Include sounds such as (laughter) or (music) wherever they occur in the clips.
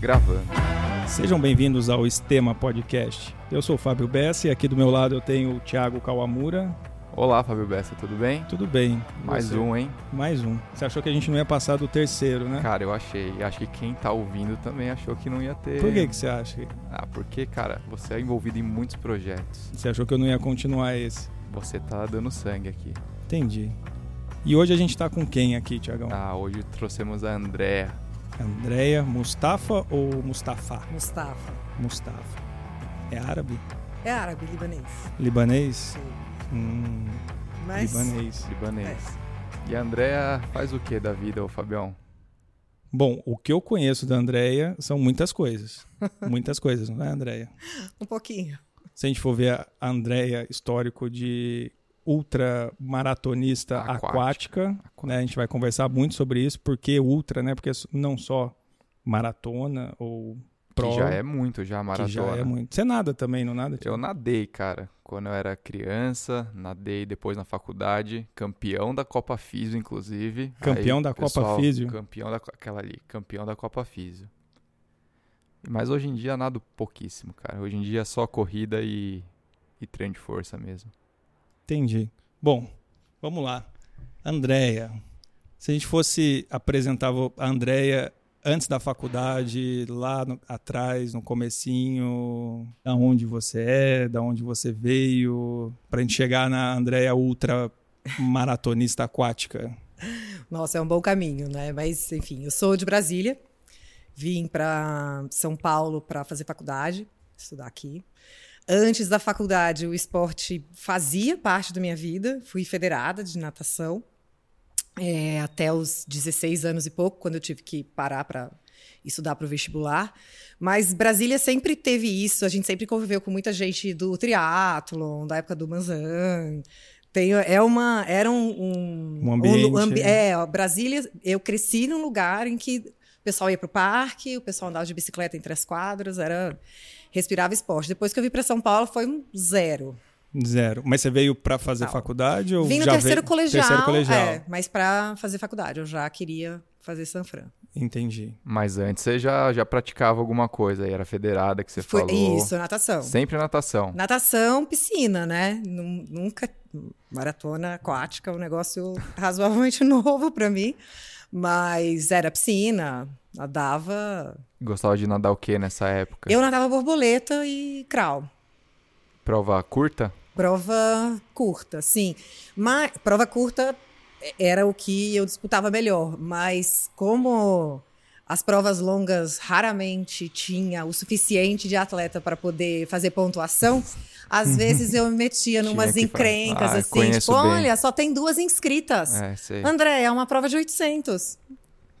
Gravando. Sejam bem-vindos ao Estema Podcast. Eu sou o Fábio Bessa e aqui do meu lado eu tenho o Thiago Kawamura. Olá, Fábio Bessa, tudo bem? Tudo bem. Mais Você? um, hein? Mais um. Você achou que a gente não ia passar do terceiro, né? Cara, eu achei. Acho que quem tá ouvindo também achou que não ia ter. Por que, que você acha? Ah, porque, cara, você é envolvido em muitos projetos. Você achou que eu não ia continuar esse? Você tá dando sangue aqui. Entendi. E hoje a gente tá com quem aqui, Tiagão? Ah, hoje trouxemos a Andrea. Andréia Mustafa ou Mustafa? Mustafa. Mustafa. É árabe? É árabe, libanês. Libanês? Sim. Hum, Mas libanês. libanês. E a Andrea faz o que da vida, ô Fabião? Bom, o que eu conheço da Andréia são muitas coisas. (laughs) muitas coisas, não é, Andréia? um pouquinho. Se a gente for ver a Andréia histórico de ultra maratonista Aquática. aquática, né? A gente vai conversar muito sobre isso, porque ultra, né? Porque não só maratona ou pro, Que já é muito, já que maratona. já é muito. Você nada também, não nada? Eu nadei, cara, quando eu era criança, nadei depois na faculdade, campeão da Copa Físio, inclusive. Campeão Aí, da Copa pessoal, Físio? Campeão da aquela ali, campeão da Copa Físio. Mas hoje em dia nado pouquíssimo, cara. Hoje em dia é só corrida e, e treino de força mesmo. Entendi. Bom, vamos lá. Andréia. Se a gente fosse apresentar a Andréia antes da faculdade, lá no- atrás, no comecinho, da onde você é, da onde você veio, pra gente chegar na Andréia ultra maratonista aquática. Nossa, é um bom caminho, né? Mas, enfim, eu sou de Brasília. Vim para São Paulo para fazer faculdade, estudar aqui. Antes da faculdade, o esporte fazia parte da minha vida. Fui federada de natação é, até os 16 anos e pouco, quando eu tive que parar para estudar para o vestibular. Mas Brasília sempre teve isso. A gente sempre conviveu com muita gente do triatlon, da época do Manzan. Tem, é uma, era um, um, Um ambiente, ambi- né? é, Brasília. Eu cresci num lugar em que o pessoal ia para o parque, o pessoal andava de bicicleta entre as quadras, era respirava esporte. Depois que eu vim para São Paulo, foi um zero. Zero. Mas você veio pra fazer Não. faculdade ou Vim no já terceiro veio... colegial, Terceiro colegial. é, mas para fazer faculdade. Eu já queria fazer Sanfran. Entendi. Mas antes você já, já praticava alguma coisa, aí era federada que você Foi falou. isso, natação. Sempre natação. Natação, piscina, né? Nun- Nunca. Maratona aquática, um negócio razoavelmente (laughs) novo para mim. Mas era piscina, nadava. Gostava de nadar o que nessa época? Eu nadava borboleta e crawl. Prova curta? Prova curta, sim. Mas prova curta era o que eu disputava melhor, mas como as provas longas raramente tinha o suficiente de atleta para poder fazer pontuação, às (laughs) vezes eu me metia numas encrencas Ah, assim, tipo, bem. olha, só tem duas inscritas. É. André, é uma prova de 800.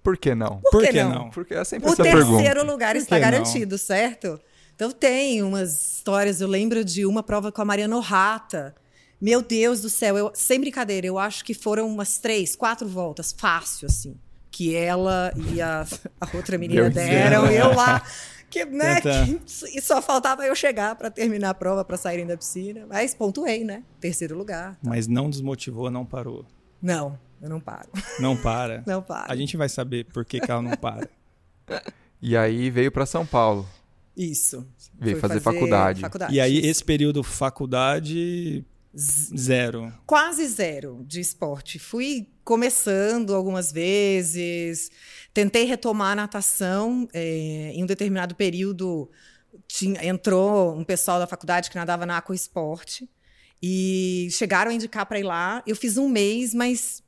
Por que não? Por, que, que não? não? Porque é sempre O essa terceiro pergunta. lugar Por está que não? garantido, certo? Então tem umas histórias, eu lembro de uma prova com a Mariana Orrata. Meu Deus do céu, eu, sem brincadeira, eu acho que foram umas três, quatro voltas, fácil, assim. Que ela e a, a outra menina Meu deram, Deus. eu lá. Que, né, que- e só faltava eu chegar para terminar a prova, para saírem da piscina. Mas pontuei, né? Terceiro lugar. Mas não desmotivou, não parou. Não, eu não paro. Não para. (laughs) Não paro. A gente vai saber por que, que ela não para. (laughs) E aí veio pra São Paulo. Isso. Veio Fui fazer faculdade. E aí, esse período faculdade, zero. quase zero de esporte. Fui começando algumas vezes, tentei retomar a natação. é, em um determinado período, tinha, entrou um pessoal da faculdade que nadava na Aquaesporte e chegaram a indicar para ir lá. Eu fiz um mês, mas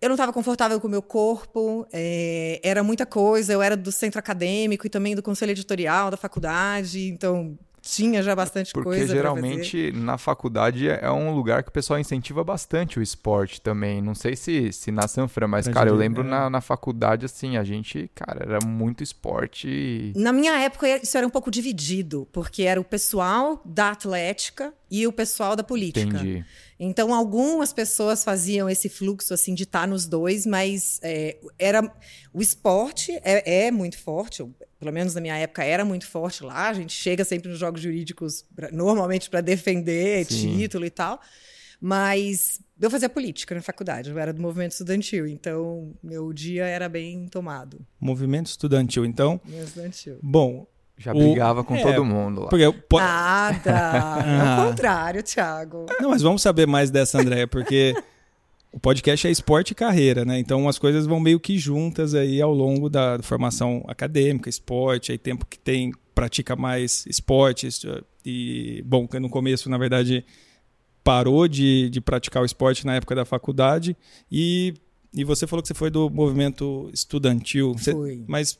eu não estava confortável com o meu corpo, é, era muita coisa. Eu era do centro acadêmico e também do conselho editorial da faculdade, então tinha já bastante Porque coisa. pra fazer. geralmente na faculdade é um lugar que o pessoal incentiva bastante o esporte também. Não sei se, se na Sanfra, mas, Pra cara, eu lembro é. na, na faculdade, assim, a gente, cara, era muito esporte. e- Na minha época, isso era um pouco dividido, porque era o pessoal da atlética e o pessoal da política. Entendi. Então, algumas pessoas faziam esse fluxo assim de estar nos dois, mas é, era o esporte é, é muito forte, pelo menos na minha época era muito forte lá. A gente chega sempre nos jogos jurídicos, pra- normalmente para defender Sim. título e tal. Mas eu fazia política na faculdade, eu era do movimento estudantil, então meu dia era bem tomado. Movimento estudantil, então. Movimento estudantil. Bom, Já O- brigava com é, todo mundo lá. porque eu po- Nada! Ah. Ao contrário, Thiago. Não, mas vamos saber mais dessa, Andréia, porque (laughs) o podcast é esporte e carreira, né? Então as coisas vão meio que juntas aí ao longo da formação acadêmica, esporte, aí tempo que tem, pratica mais esportes. E, bom, no começo, na verdade, parou de, de praticar o esporte na época da faculdade. E, e você falou que você foi do movimento estudantil. Você- Fui. mas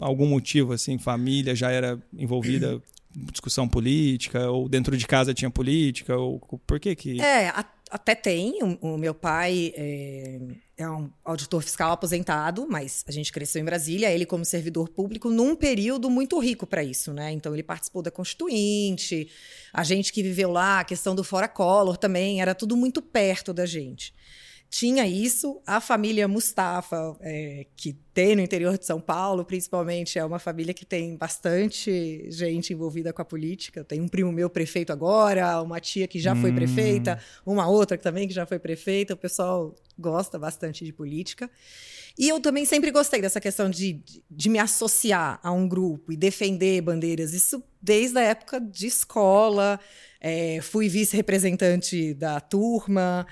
algum motivo, assim, família já era envolvida em (clears throat) discussão política, ou dentro de casa tinha política, ou por que que... É, a- até tem. O, o meu pai é, é um auditor fiscal aposentado, mas a gente cresceu em Brasília, ele como servidor público, num período muito rico para isso, né? Então ele participou da Constituinte, a gente que viveu lá, a questão do Fora Collor também, era tudo muito perto da gente. Tinha isso, a família Mustafa, é, que tem no interior de São Paulo, principalmente, é uma família que tem bastante gente envolvida com a política. Tem um primo meu prefeito agora, uma tia que já foi Hum. prefeita, uma outra que também que já foi prefeita. O pessoal gosta bastante de política. E eu também sempre gostei dessa questão de, de, de me associar a um grupo e defender bandeiras. Isso desde a época de escola. É, fui vice-representante da turma.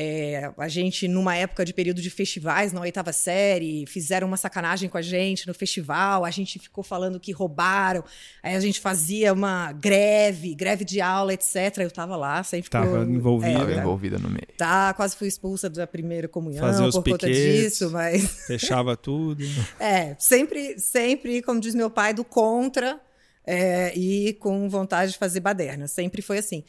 É, a gente, numa época de período de festivais, na oitava série, fizeram uma sacanagem com a gente no festival, a gente ficou falando que roubaram, aí a gente fazia uma greve, greve de aula, etc. Eu tava lá, sempre Tava ficou- envolvida. Tava tá. envolvida no meio. Tá, quase fui expulsa da primeira comunhão Fazia os por conta piquetes. disso, mas Fechava tudo. (laughs) é, sempre, sempre, como diz meu pai, do contra é, e com vontade de fazer baderna. Sempre foi assim.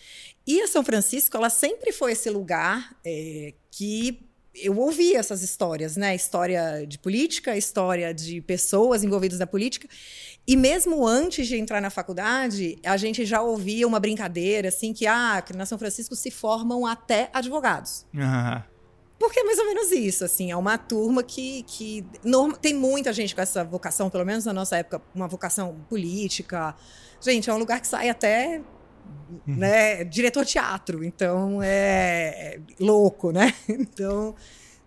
E a São Francisco, ela sempre foi esse lugar é, que eu ouvia essas histórias, né? História de política, história de pessoas envolvidas na política. E mesmo antes de entrar na faculdade, a gente já ouvia uma brincadeira assim que, ah, que na São Francisco se formam até advogados. Ah, Porque é mais ou menos isso, assim, é uma turma que, que norma- tem muita gente com essa vocação, pelo menos na nossa época, uma vocação política. Gente, é um lugar que sai até né, diretor teatro, então é, é louco, né? (laughs) Então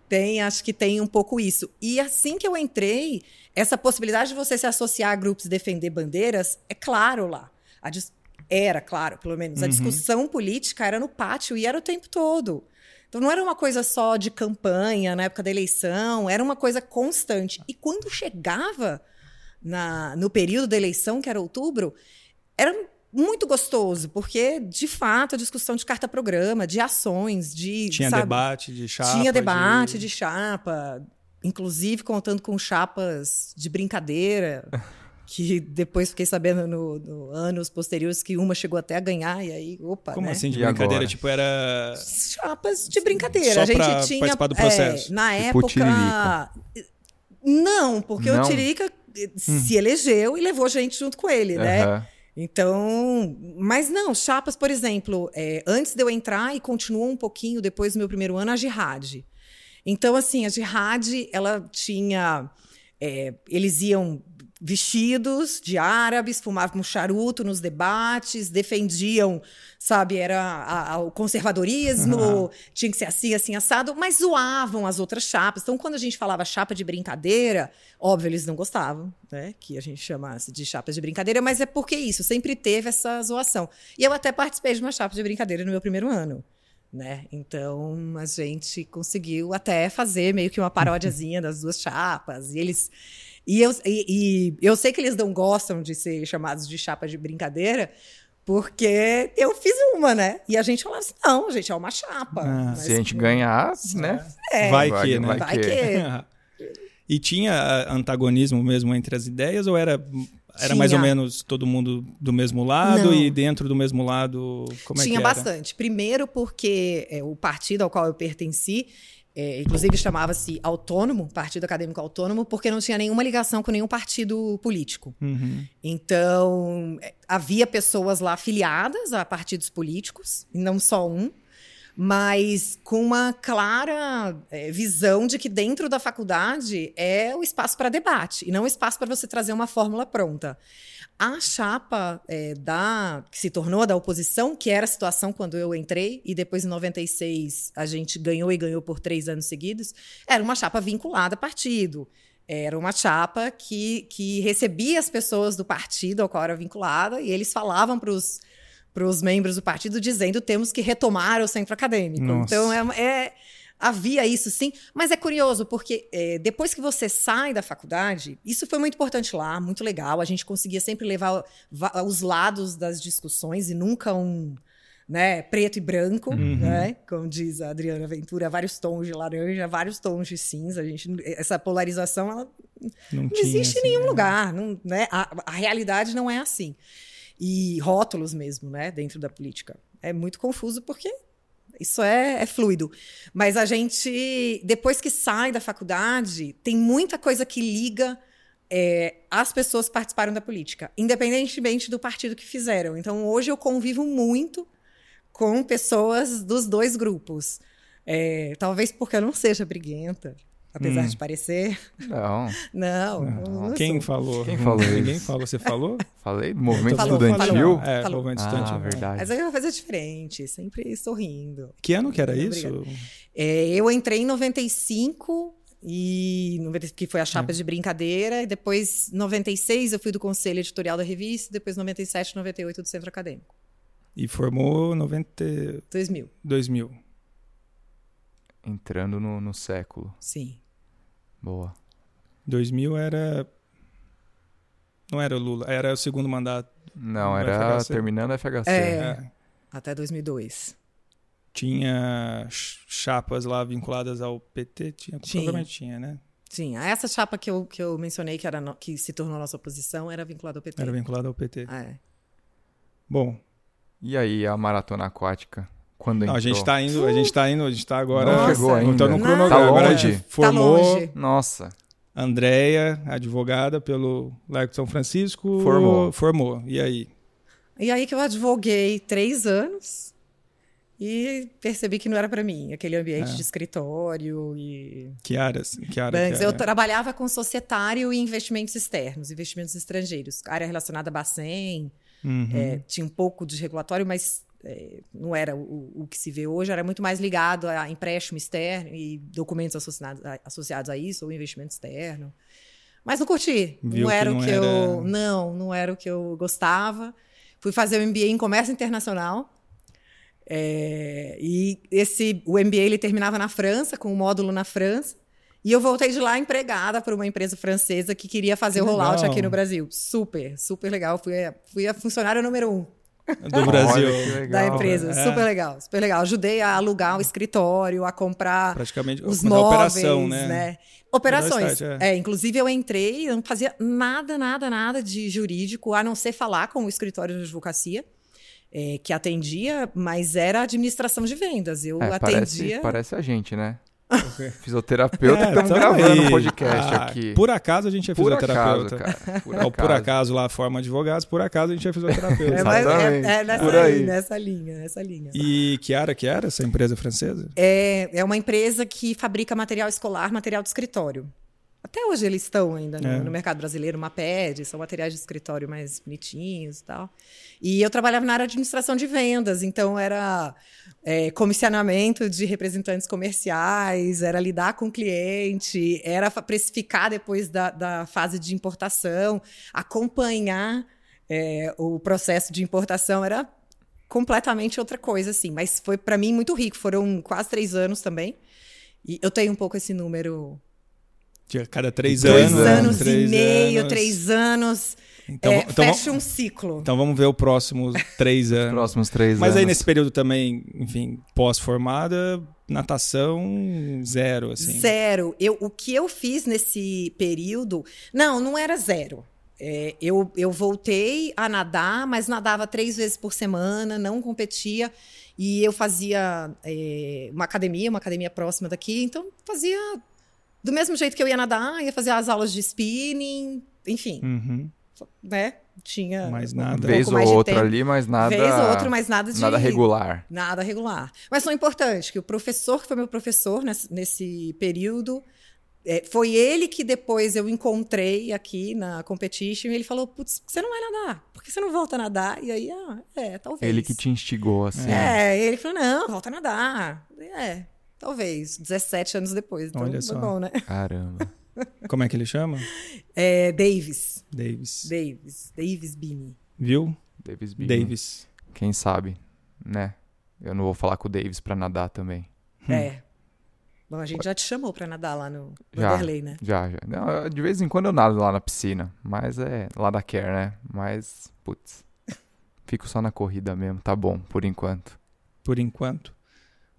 tem, acho que tem um pouco isso. E assim que eu entrei, essa possibilidade de você se associar a grupos e defender bandeiras é claro lá. Dis- era, claro, pelo menos. A Uhum. discussão política era no pátio e era o tempo todo. Então não era uma coisa só de campanha na época da eleição, era uma coisa constante. E quando chegava na, no período da eleição, que era outubro, era muito gostoso, porque, de fato, a discussão de carta-programa, de ações, de. tinha sabe, debate de chapa. Tinha debate de... chapa, inclusive contando com chapas de brincadeira. (laughs) Que depois fiquei sabendo no, no anos posteriores que uma chegou até a ganhar, e aí, opa. Como né? assim de E brincadeira? agora? Tipo, era. chapas de brincadeira. Só a gente pra tinha participar do é, processo. na Tipo época Tiririca. não, porque Não? o Tiririca eh, se elegeu e levou gente junto com ele, né? Aham. Então, mas não, chapas, por exemplo, é, antes de eu entrar e continuou um pouquinho depois do meu primeiro ano, a Jihad. Então, assim, a Jihad, ela tinha. é, eles iam vestidos de árabes, fumavam um charuto nos debates, defendiam, sabe, era a- a- o conservadorismo, Aham. tinha que ser assim, assim, assado, mas zoavam as outras chapas. Então, quando a gente falava chapa de brincadeira, óbvio, eles não gostavam, né, que a gente chamasse de chapas de brincadeira, mas é porque isso, sempre teve essa zoação. E eu até participei de uma chapa de brincadeira no meu primeiro ano. Né? Então a gente conseguiu até fazer meio que uma (laughs) paródiazinha das duas chapas. E eles. E eu, e, e eu sei que eles não gostam de ser chamados de chapa de brincadeira, porque eu fiz uma, né? E a gente falava assim: não, gente, é uma chapa. Ah, Mas, Se a gente ganhar, né? é, vai vai- que, né? vai vai que- que. (laughs) E tinha ah, antagonismo mesmo entre as ideias ou era, era Tinha. mais ou menos todo mundo do mesmo lado Não. e dentro do mesmo lado como é Tinha que era? bastante. Primeiro, porque é, o partido ao qual eu pertenci, é, inclusive chamava-se Autônomo, Partido Acadêmico Autônomo, porque não tinha nenhuma ligação com nenhum partido político. Uhum. Então, é, havia pessoas lá afiliadas a partidos políticos, e não só um, mas com uma clara é, visão de que dentro da faculdade é o espaço para debate e não o espaço para você trazer uma fórmula pronta. A chapa é, da que se tornou da oposição, que era a situação quando eu entrei, e depois em 96 a gente ganhou e ganhou por três anos seguidos, era uma chapa vinculada a partido. Era uma chapa que, que recebia as pessoas do partido ao qual era vinculada, e eles falavam para os para os membros do partido dizendo temos que retomar o centro acadêmico. Nossa. Então é, é- havia isso sim, mas é curioso porque é, depois que você sai da faculdade, isso foi muito importante lá, muito legal. A gente conseguia sempre levar va- os lados das discussões e nunca um né, preto e branco, Uhum. né? Como diz a Adriana Ventura, vários tons de laranja, vários tons de cinza. A gente, essa polarização ela Não, não tinha, existe em assim, nenhum né? lugar. Não, né? a, a realidade não é assim. E rótulos mesmo, né, dentro da política. É muito confuso porque isso é, é fluido. Mas a gente, depois que sai da faculdade, tem muita coisa que liga é, as pessoas que participaram da política, independentemente do partido que fizeram. Então, hoje eu convivo muito com pessoas dos dois grupos. É, talvez porque eu não seja briguenta, apesar Hum. de parecer. Não, Não, Não. não, Quem sou. falou? Quem falou Ninguém isso? falou. Você falou? (laughs) falei do movimento Falou, estudantil. falou. É, Falou. movimento Ah, estudantil. verdade. Mas aí eu vou fazer diferente, sempre sorrindo. Que ano que era Não, isso? É, eu entrei em 95 e 90 que foi a chapa É. de brincadeira, e depois 96 eu fui do conselho editorial da revista, depois 97, 98 do centro acadêmico. E formou 90... 2000, 2000. Entrando no, no século. sim. Boa. 2000 era... Não era o Lula, era o segundo mandato. Não, era FHC. terminando a FHC. É. É. Até 2002. Tinha ch- chapas lá vinculadas ao PT? Tinha, Tinha. provavelmente tinha, né? Sim, essa chapa que eu, que eu mencionei que, era no- que se tornou nossa oposição era vinculada ao PT. Era vinculada ao PT. É. Bom, E aí, a maratona aquática? Quando não, a gente tá indo, a gente tá indo, a gente tá agora. Não chegou ainda. Então no cronograma. Tá Agora a gente formou Tá longe. Nossa, Andréia, advogada pelo Largo de São Francisco. Formou. Formou. E aí? E aí que eu advoguei três anos e percebi que não era para mim, aquele ambiente É. de escritório e Que áreas? Que área? Eu trabalhava com societário e investimentos externos, investimentos estrangeiros, área relacionada a Bacen, Uhum. é, tinha um pouco de regulatório, mas é, não era o, o que se vê hoje, era muito mais ligado a empréstimo externo e documentos associados a, associados a isso, ou investimento externo. Mas não curti. Viu não era não o que era- eu. Não, não era o que eu gostava. Fui fazer o MBA em Comércio Internacional. É, e esse o MBA ele terminava na França, com um módulo na França. E eu voltei de lá empregada por uma empresa francesa que queria fazer Que o rollout legal. aqui no Brasil. Super, super legal. Fui a, fui a funcionária número um Do Brasil. Olha da empresa. É. Super legal, super legal. Ajudei a alugar o escritório, a comprar Praticamente os fazer a móveis, operação, né? né? Operações. estágio, é. inclusive eu entrei, não fazia nada, nada, nada de jurídico, a não ser falar com o escritório de advocacia, é, que atendia, mas era administração de vendas. Eu É, parece, atendia. parece a gente, né? Ok. Fisioterapeuta É, que estamos tamo gravando aí. o podcast Ah, aqui. Por acaso a gente é Por acaso, fisioterapeuta. cara. Por (laughs) Ou acaso. por acaso lá forma advogados, por acaso a gente é fisioterapeuta. É, mas é, é nessa, por aí, aí. nessa linha, nessa linha. E que área que era essa empresa francesa? É, é uma empresa que fabrica material escolar, material de escritório. Até hoje eles estão ainda no, É. no mercado brasileiro, uma PED, são materiais de escritório mais bonitinhos e tal. E eu trabalhava na área de administração de vendas, então era é, comissionamento de representantes comerciais, era lidar com o cliente, era precificar depois da, da fase de importação, acompanhar é, o processo de importação, era completamente outra coisa, assim. Mas foi para mim muito rico. Foram quase três anos também. E eu tenho um pouco esse número. De cada três Dois anos. anos, três e meio, anos. três anos. Então, é, então, fecha um ciclo. então vamos ver o próximo (laughs) três anos. Próximos três Mas anos. aí nesse período também, enfim, pós-formada, natação zero, assim. Zero. Eu, o que eu fiz nesse período. Não, não era zero. É, eu, eu voltei a nadar, mas nadava três vezes por semana, não competia. E eu fazia é, uma academia, uma academia próxima daqui, então fazia do mesmo jeito que eu ia nadar, ia fazer as aulas de spinning, enfim. Uhum. né? Tinha Mais um nada. pouco Vez ou mais outra tempo. ali, mas nada. Vez ou outra, mas nada de Nada regular. Nada regular. Mas foi importante que o professor que foi meu professor nesse, nesse período é, foi ele que depois eu encontrei aqui na competition e ele falou: Putz, você não vai nadar? Por que você não volta a nadar? E aí, ah, é, talvez. Ele que te instigou, assim. É, ele falou: Não, volta a nadar. É, talvez. 17 anos depois. Então, Olha foi só. bom, né? Caramba. (laughs) Como é que ele chama? É, Davis. Davis. Davis. Davis Bini. Viu? Davis Big. Davis. Quem sabe, né? Eu não vou falar com o Davis pra nadar também. É. Bom, a gente já te chamou pra nadar lá no. Vanderlei, né? Já, já. Não, de vez em quando eu nado lá na piscina. Mas é lá da Care, né? Mas, putz. Fico só na corrida mesmo. Tá bom, por enquanto. Por enquanto.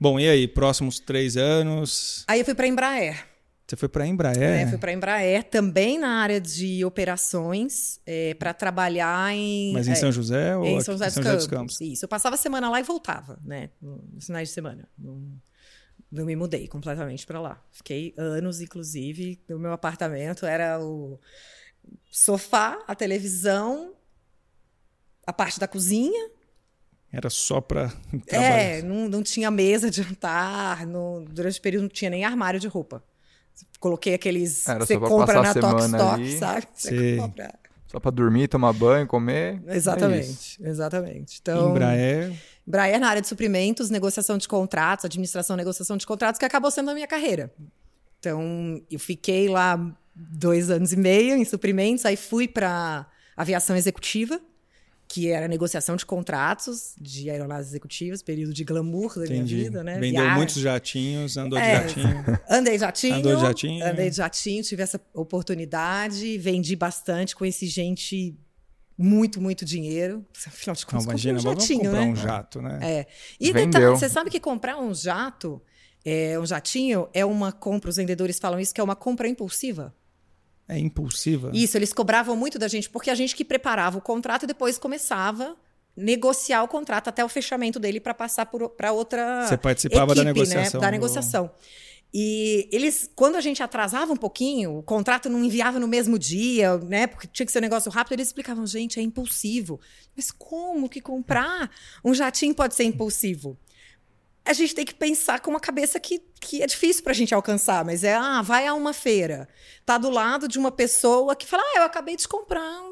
Bom, e aí? Próximos três anos. Aí eu fui pra Embraer. Você foi pra Embraer? É, fui para a Embraer, também na área de operações, para trabalhar em. Mas em é, São José ou em São José, em dos, Campos. Isso. Eu passava a semana lá e voltava, né? Nos finais de semana. Não, não me mudei completamente para lá. Fiquei anos, inclusive. O meu apartamento era o sofá, a televisão, a parte da cozinha. Era só pra É, não, não tinha mesa de jantar. no- durante o período não tinha nem armário de roupa. Coloquei aqueles Era você só pra compra na Tox ali. sabe? Você compra. Só pra dormir, tomar banho, comer. é. Exatamente, exatamente. Então, Embraer. Embraer na área de suprimentos, negociação de contratos, administração, negociação de contratos, que acabou sendo a minha carreira. Então, eu fiquei lá dois anos e meio em suprimentos, aí fui para aviação executiva, que era negociação de contratos de aeronaves executivas, período de glamour da Entendi. minha vida, né? Vendeu Viagem. muitos jatinhos, andou de É. jatinho. Andei de jatinho. Andou de jatinho. Andei de jatinho, tive essa oportunidade, vendi bastante, conheci gente muito, muito dinheiro. Afinal de Não, contas, imagina, comprei um vamos jatinho, comprar né? um jato, né? É. E detalhe, você sabe que comprar um jato, é, um jatinho, é uma compra, os vendedores falam isso, que é uma compra impulsiva. É, impulsiva. Isso, eles cobravam muito da gente, porque a gente que preparava o contrato e depois começava a negociar o contrato até o fechamento dele para passar para outra Você participava da equipe, negociação. Né? Da negociação. E eles, quando a gente atrasava um pouquinho, o contrato não enviava no mesmo dia, né? Porque tinha que ser um negócio rápido, eles explicavam, gente, é impulsivo. Mas como que comprar um jatinho pode ser impulsivo? A gente tem que pensar com uma cabeça que, que é difícil para a gente alcançar, mas é, ah, vai a uma feira, tá do lado de uma pessoa que fala, ah, eu acabei de comprar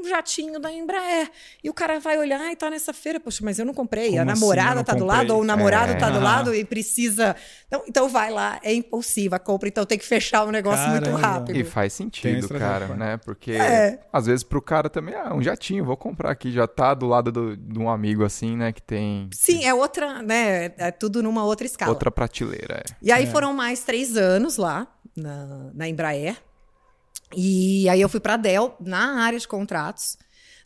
um, um jatinho da Embraer. E o cara vai olhar e tá nessa feira, poxa, mas eu não comprei, Como a assim, namorada não tá do comprei? lado, ou o namorado É. tá do lado e precisa. Então, então vai lá, é impulsiva a compra, então tem que fechar o negócio muito Caramba. rápido. E faz sentido, cara, né? Porque É. às vezes pro cara também, ah, um jatinho, vou comprar aqui, já tá do lado do- de um amigo assim, né? Que tem Sim, é outra, né? É tudo numa outra escala. outra prateleira. É. E aí É. foram mais três anos lá na, na Embraer. E aí eu fui para a Dell na área de contratos.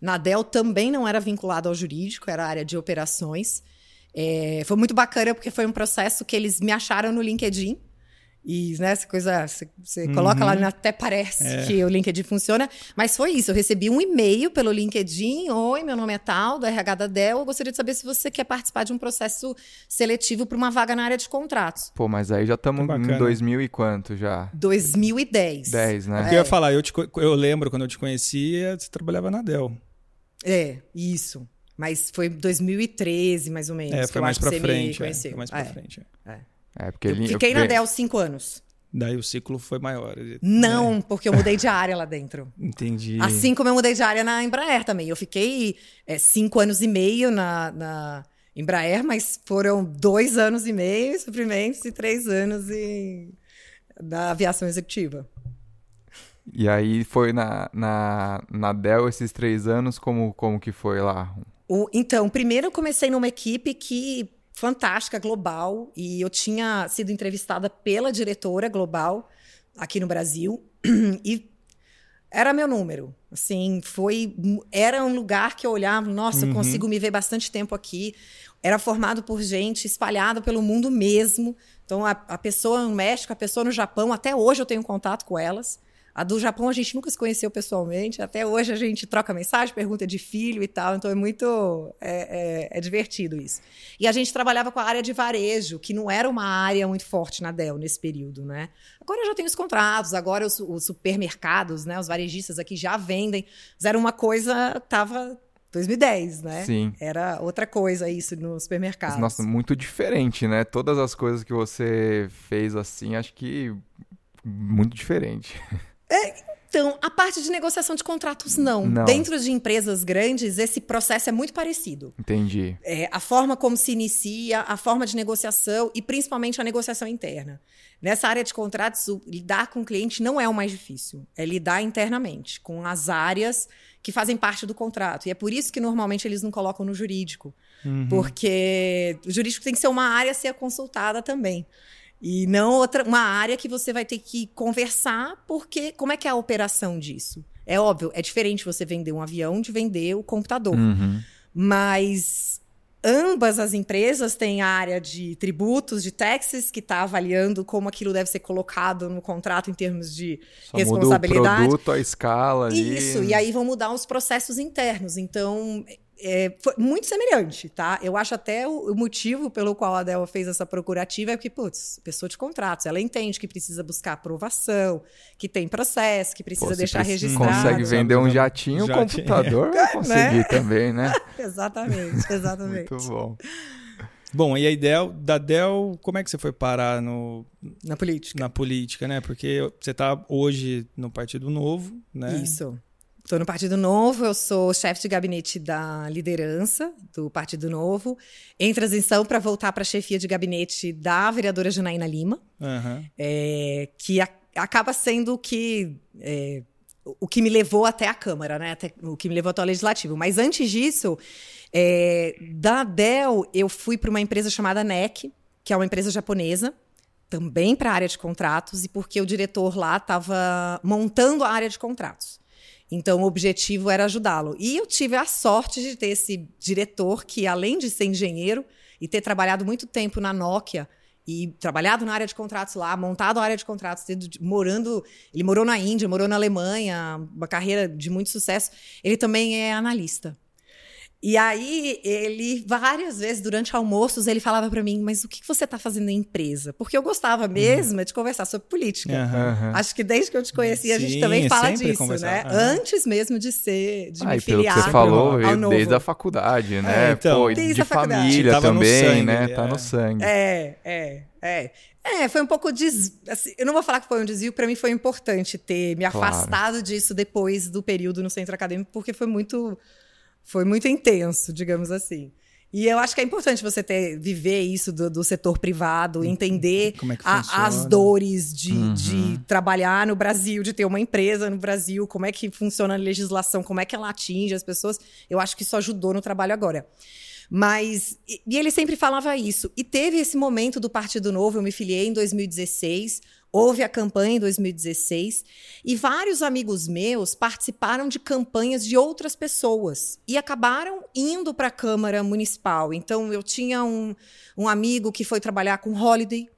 Na Dell também não era vinculado ao jurídico, era área de operações. É, foi muito bacana porque foi um processo que eles me acharam no LinkedIn. E né, essa coisa, você, você coloca lá, até parece É. que o LinkedIn funciona. Mas foi isso, eu recebi um e-mail pelo LinkedIn. Oi, meu nome é tal, do RH da Dell. Eu gostaria de saber se você quer participar de um processo seletivo para uma vaga na área de contratos. Pô, mas aí já estamos em bacana. 2000 e quanto já? 2010. 10, O né? que eu ia falar, eu, te eu lembro quando eu te conhecia, você trabalhava na Dell. É, isso. Mas foi 2013, mais ou menos. É, que foi eu mais acho que pra você me frente. É, foi mais pra É. frente. é. É, porque Eu ele- fiquei eu- na Dell cinco anos. Daí o ciclo foi maior. Não, É, porque eu mudei de área lá dentro. entendi. Assim como eu mudei de área na Embraer também. Eu fiquei é, cinco anos e meio na, na Embraer, mas foram dois anos e meio em suprimentos e três anos em, na aviação executiva. E aí foi na, na, na Dell esses três anos, como, como que foi lá? O- então, primeiro eu comecei numa equipe que fantástica, global, e eu tinha sido entrevistada pela diretora global aqui no Brasil, (clears throat) e era meu número. Assim, foi era um lugar que eu olhava, nossa, eu Uhum. consigo me ver bastante tempo aqui. Era formado por gente espalhada pelo mundo mesmo. Então, a, a pessoa no México, a pessoa no Japão, até hoje eu tenho contato com elas. A do Japão a gente nunca se conheceu pessoalmente, até hoje a gente troca mensagem, pergunta de filho e tal, então é muito é, é, é, divertido isso. E a gente trabalhava com a área de varejo, que não era uma área muito forte na Dell nesse período, né? Agora já tem os contratos, agora os, os supermercados, né, os varejistas aqui já vendem, mas era uma coisa, tava 2010, né? Sim. Era outra coisa isso no supermercado. Nossa, muito diferente, né? Todas as coisas que você fez assim, acho que muito diferente. (laughs) É, então, a parte de negociação de contratos, não. Não. Dentro de empresas grandes, esse processo é muito parecido. Entendi. É, a forma como se inicia, a forma de negociação e principalmente a negociação interna. Nessa área de contratos, o- lidar com o cliente não é o mais difícil. É lidar internamente, com as áreas que fazem parte do contrato. E é por isso que normalmente eles não colocam no jurídico. Uhum. Porque o jurídico tem que ser uma área a ser consultada também. E não outra, uma área que você vai ter que conversar, porque como é que é a operação disso? É óbvio, é diferente você vender um avião de vender o computador. Uhum. Mas ambas as empresas têm a área de tributos, de taxes, que está avaliando como aquilo deve ser colocado no contrato em termos de Só muda o responsabilidade. produto, a escala ali. Isso, e aí vão mudar os processos internos. Então, é, foi muito semelhante, tá? Eu acho até o, o motivo pelo qual a Dell fez essa procurativa é porque, putz, pessoa de contratos, ela entende que precisa buscar aprovação, que tem processo, que precisa Pô, se deixar preci- registrado. Consegue vender um jatinho, o Jatinho. computador vai (laughs) conseguir também, né? (laughs) Exatamente, exatamente. Muito bom. Bom, e a Dell, da Dell, como é que você foi parar no, Na política. na política, né? Porque você está hoje no Partido Novo, né? Isso. Estou no Partido Novo, eu sou chefe de gabinete da liderança do Partido Novo, em transição para voltar para a chefia de gabinete da vereadora Janaína Lima, Aham. é, que a- acaba sendo o que, é, o que me levou até a Câmara, né? Até- o que me levou até o Legislativo. Mas antes disso, é, da Dell, eu fui para uma empresa chamada NEC, que é uma empresa japonesa, também para a área de contratos, e porque o diretor lá estava montando a área de contratos. Então, o objetivo era ajudá-lo. E eu tive a sorte de ter esse diretor que, além de ser engenheiro e ter trabalhado muito tempo na Nokia e trabalhado na área de contratos lá, montado a área de contratos, morando, ele morou na Índia, morou na Alemanha, uma carreira de muito sucesso. Ele também é analista. E aí, ele, várias vezes, durante almoços, ele falava para mim, mas o que você está fazendo em empresa? Porque eu gostava mesmo de conversar sobre política. Aham. Acho que desde que eu te conheci, a gente Sim, também fala disso, conversar. né? Aham. Antes mesmo de ser, de Ah, me e pelo que filiar você falou, novo. desde a faculdade, né? É, então. Pô, Desde de a faculdade. família Tava no também, sangue, né? é. Tá no sangue. É, é, é. É, foi um pouco des... assim, eu não vou falar que foi um desvio, para mim foi importante ter me Claro. afastado disso depois do período no centro acadêmico, porque foi muito foi muito intenso, digamos assim. E eu acho que é importante você ter viver isso do, do setor privado, entender Como é que a- as dores de, Uhum. de trabalhar no Brasil, de ter uma empresa no Brasil, como é que funciona a legislação, como é que ela atinge as pessoas. Eu acho que isso ajudou no trabalho agora. Mas, e, e ele sempre falava isso. E teve esse momento do Partido Novo, eu me filiei em 2016, houve a campanha em 2016, e vários amigos meus participaram de campanhas de outras pessoas e acabaram indo para a Câmara Municipal. Então, eu tinha um, um amigo que foi trabalhar com Holiday,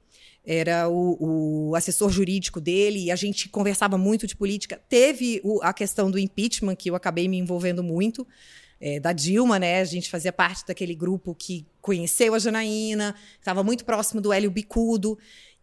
era o, o assessor jurídico dele, e a gente conversava muito de política. Teve o- a questão do impeachment, que eu acabei me envolvendo muito, é, da Dilma, né? A gente fazia parte daquele grupo que conheceu a Janaína, estava muito próximo do Hélio Bicudo,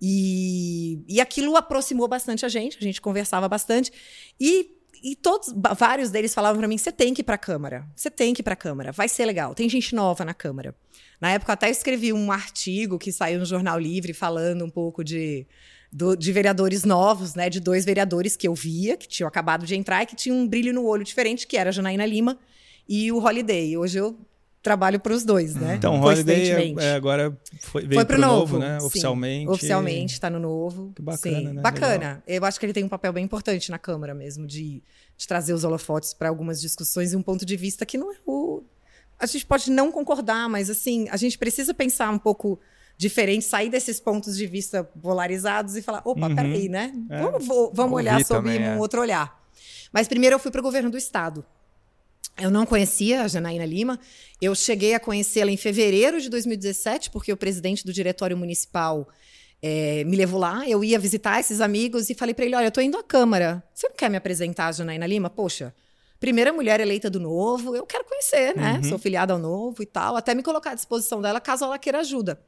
e, e aquilo aproximou bastante a gente, a gente conversava bastante. E, e todos, vários deles falavam para mim: você tem que ir para a Câmara, você tem que ir para a Câmara, vai ser legal. Tem gente nova na Câmara. Na época, eu até escrevi um artigo que saiu no Jornal Livre falando um pouco de, do- de vereadores novos, né? De dois vereadores que eu via, que tinham acabado de entrar e que tinham um brilho no olho diferente, que era a Janaína Lima e o Holiday. Hoje eu trabalho para os dois, né? Então, Holiday é, é, agora foi, veio Foi pro pro novo, novo, né? sim. Oficialmente. Oficialmente, está no novo. Que bacana, Sim, né? Bacana. Eu acho que ele tem um papel bem importante na Câmara mesmo, de, de trazer os holofotes para algumas discussões e um ponto de vista que não é o. A gente pode não concordar, mas assim, a gente precisa pensar um pouco diferente, sair desses pontos de vista polarizados e falar: opa, Uhum. peraí, né? É. Vamos, vamos olhar sob também, um é. outro olhar. Mas primeiro eu fui para o governo do Estado. Eu não conhecia a Janaína Lima. Eu cheguei a conhecê-la em fevereiro de 2017, porque o presidente do diretório municipal é, me levou lá, eu ia visitar esses amigos e falei para ele: olha, eu tô indo à Câmara. Você não quer me apresentar, Janaína Lima? Poxa, primeira mulher eleita do Novo, eu quero conhecer, né? Uhum. Sou filiada ao Novo e tal, até me colocar à disposição dela caso ela queira ajuda.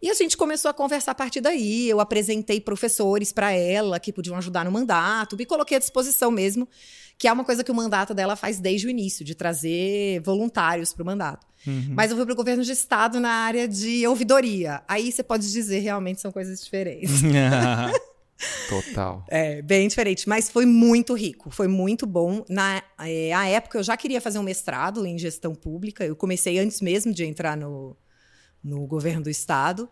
E a gente começou a conversar a partir daí. Eu apresentei professores para ela que podiam ajudar no mandato, me coloquei à disposição mesmo, que é uma coisa que o mandato dela faz desde o início, de trazer voluntários para o mandato. Uhum. Mas eu fui para o governo de estado na área de ouvidoria. Aí você pode dizer realmente são coisas diferentes. (laughs) (laughs) Total. É, bem diferente, mas foi muito rico, foi muito bom. Na é, a época eu já queria fazer um mestrado em gestão pública, eu comecei antes mesmo de entrar no, no governo do estado.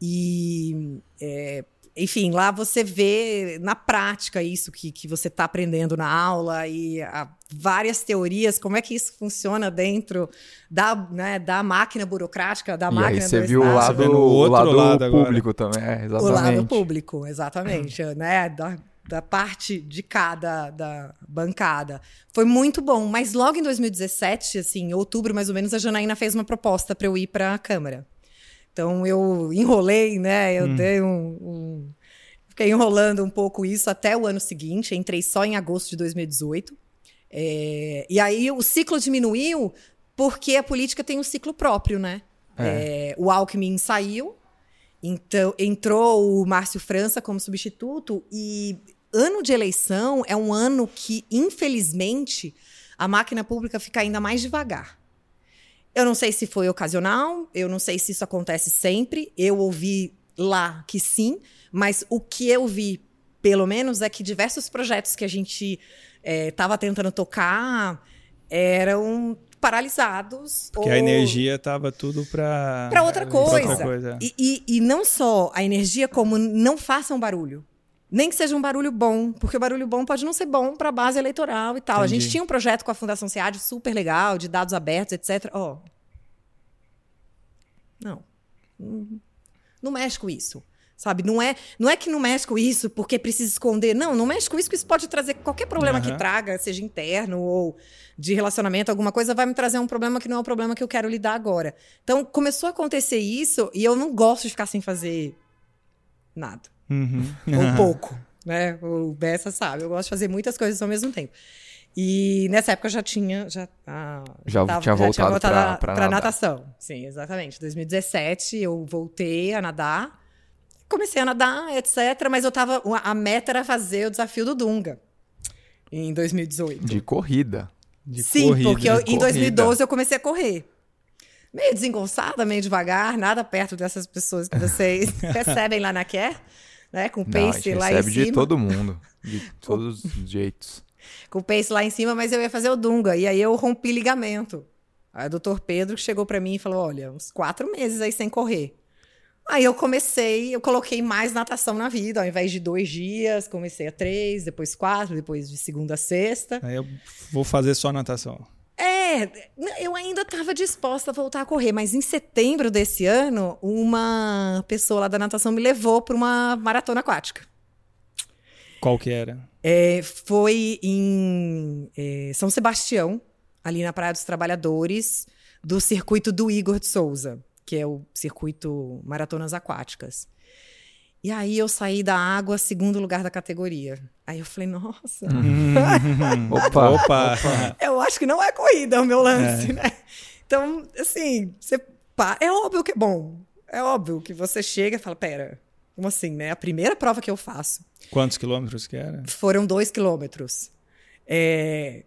E, é, enfim, lá você vê na prática isso que, que você está aprendendo na aula e a, várias teorias, como é que isso funciona dentro da, né, da máquina burocrática, da e máquina aí você viu o lado, o outro lado, lado público agora. também, é, exatamente. O lado público, exatamente, né, da, da parte de cada da bancada. Foi muito bom, mas logo em 2017, assim, em outubro mais ou menos, a Janaína fez uma proposta para eu ir para a Câmara. Então eu enrolei, né? Eu hum. dei um, um, Fiquei enrolando um pouco isso até o ano seguinte. Entrei só em agosto de 2018. É, e aí o ciclo diminuiu porque a política tem um ciclo próprio, né? É. É, o Alckmin saiu, então entrou o Márcio França como substituto e ano de eleição é um ano que, infelizmente, a máquina pública fica ainda mais devagar. Eu não sei se foi ocasional, eu não sei se isso acontece sempre. Eu ouvi lá que sim, mas o que eu vi, pelo menos, é que diversos projetos que a gente estava é, tentando tocar eram paralisados. Porque ou... a energia estava tudo para para outra coisa. Outra coisa. E, e, e, não só a energia, como não façam barulho. Nem que seja um barulho bom, porque o barulho bom pode não ser bom para a base eleitoral e tal. Entendi. A gente tinha um projeto com a Fundação SEAD super legal, de dados abertos, etc. Ó. Oh. Não. Não mexe com isso. Sabe? Não é, não é que não mexe com isso porque precisa esconder. Não, não mexe com isso, que isso pode trazer qualquer problema uhum. que traga, seja interno ou de relacionamento, alguma coisa, vai me trazer um problema que não é o problema que eu quero lidar agora. Então, começou a acontecer isso e eu não gosto de ficar sem fazer nada. Uhum. Ou pouco, né? O Bessa sabe, eu gosto de fazer muitas coisas ao mesmo tempo. E nessa época eu já tinha. Já, ah, já, tava, tinha, voltado já tinha voltado para natação. Sim, exatamente. 2017 eu voltei a nadar. Comecei a nadar, etc. Mas eu tava. A meta era fazer o desafio do Dunga. Em 2018. De corrida. De Sim, corrida, porque eu, em 2012 eu comecei a correr. Meio desengonçada, meio devagar, nada perto dessas pessoas que vocês (laughs) recebem lá na Care né? Com o pace lá em cima. recebe de todo mundo, de (laughs) todos os jeitos. Com o pace lá em cima, mas eu ia fazer o Dunga. E aí eu rompi ligamento. Aí o doutor Pedro chegou para mim e falou: Olha, uns quatro meses aí sem correr. Aí eu comecei, eu coloquei mais natação na vida, ao invés de dois dias, comecei a três, depois quatro, depois de segunda a sexta. Aí eu vou fazer só natação. É, eu ainda estava disposta a voltar a correr, mas em setembro desse ano, uma pessoa lá da natação me levou para uma maratona aquática. Qual que era? É, foi em é, São Sebastião, ali na Praia dos Trabalhadores, do circuito do Igor de Souza, que é o circuito Maratonas Aquáticas. E aí eu saí da água, segundo lugar da categoria. Aí eu falei, nossa. (laughs) opa, opa. Eu acho que não é corrida o meu lance, é. né? Então, assim, você é óbvio que é bom. É óbvio que você chega e fala, pera, como assim, né? A primeira prova que eu faço. Quantos quilômetros que era? Foram dois quilômetros. É,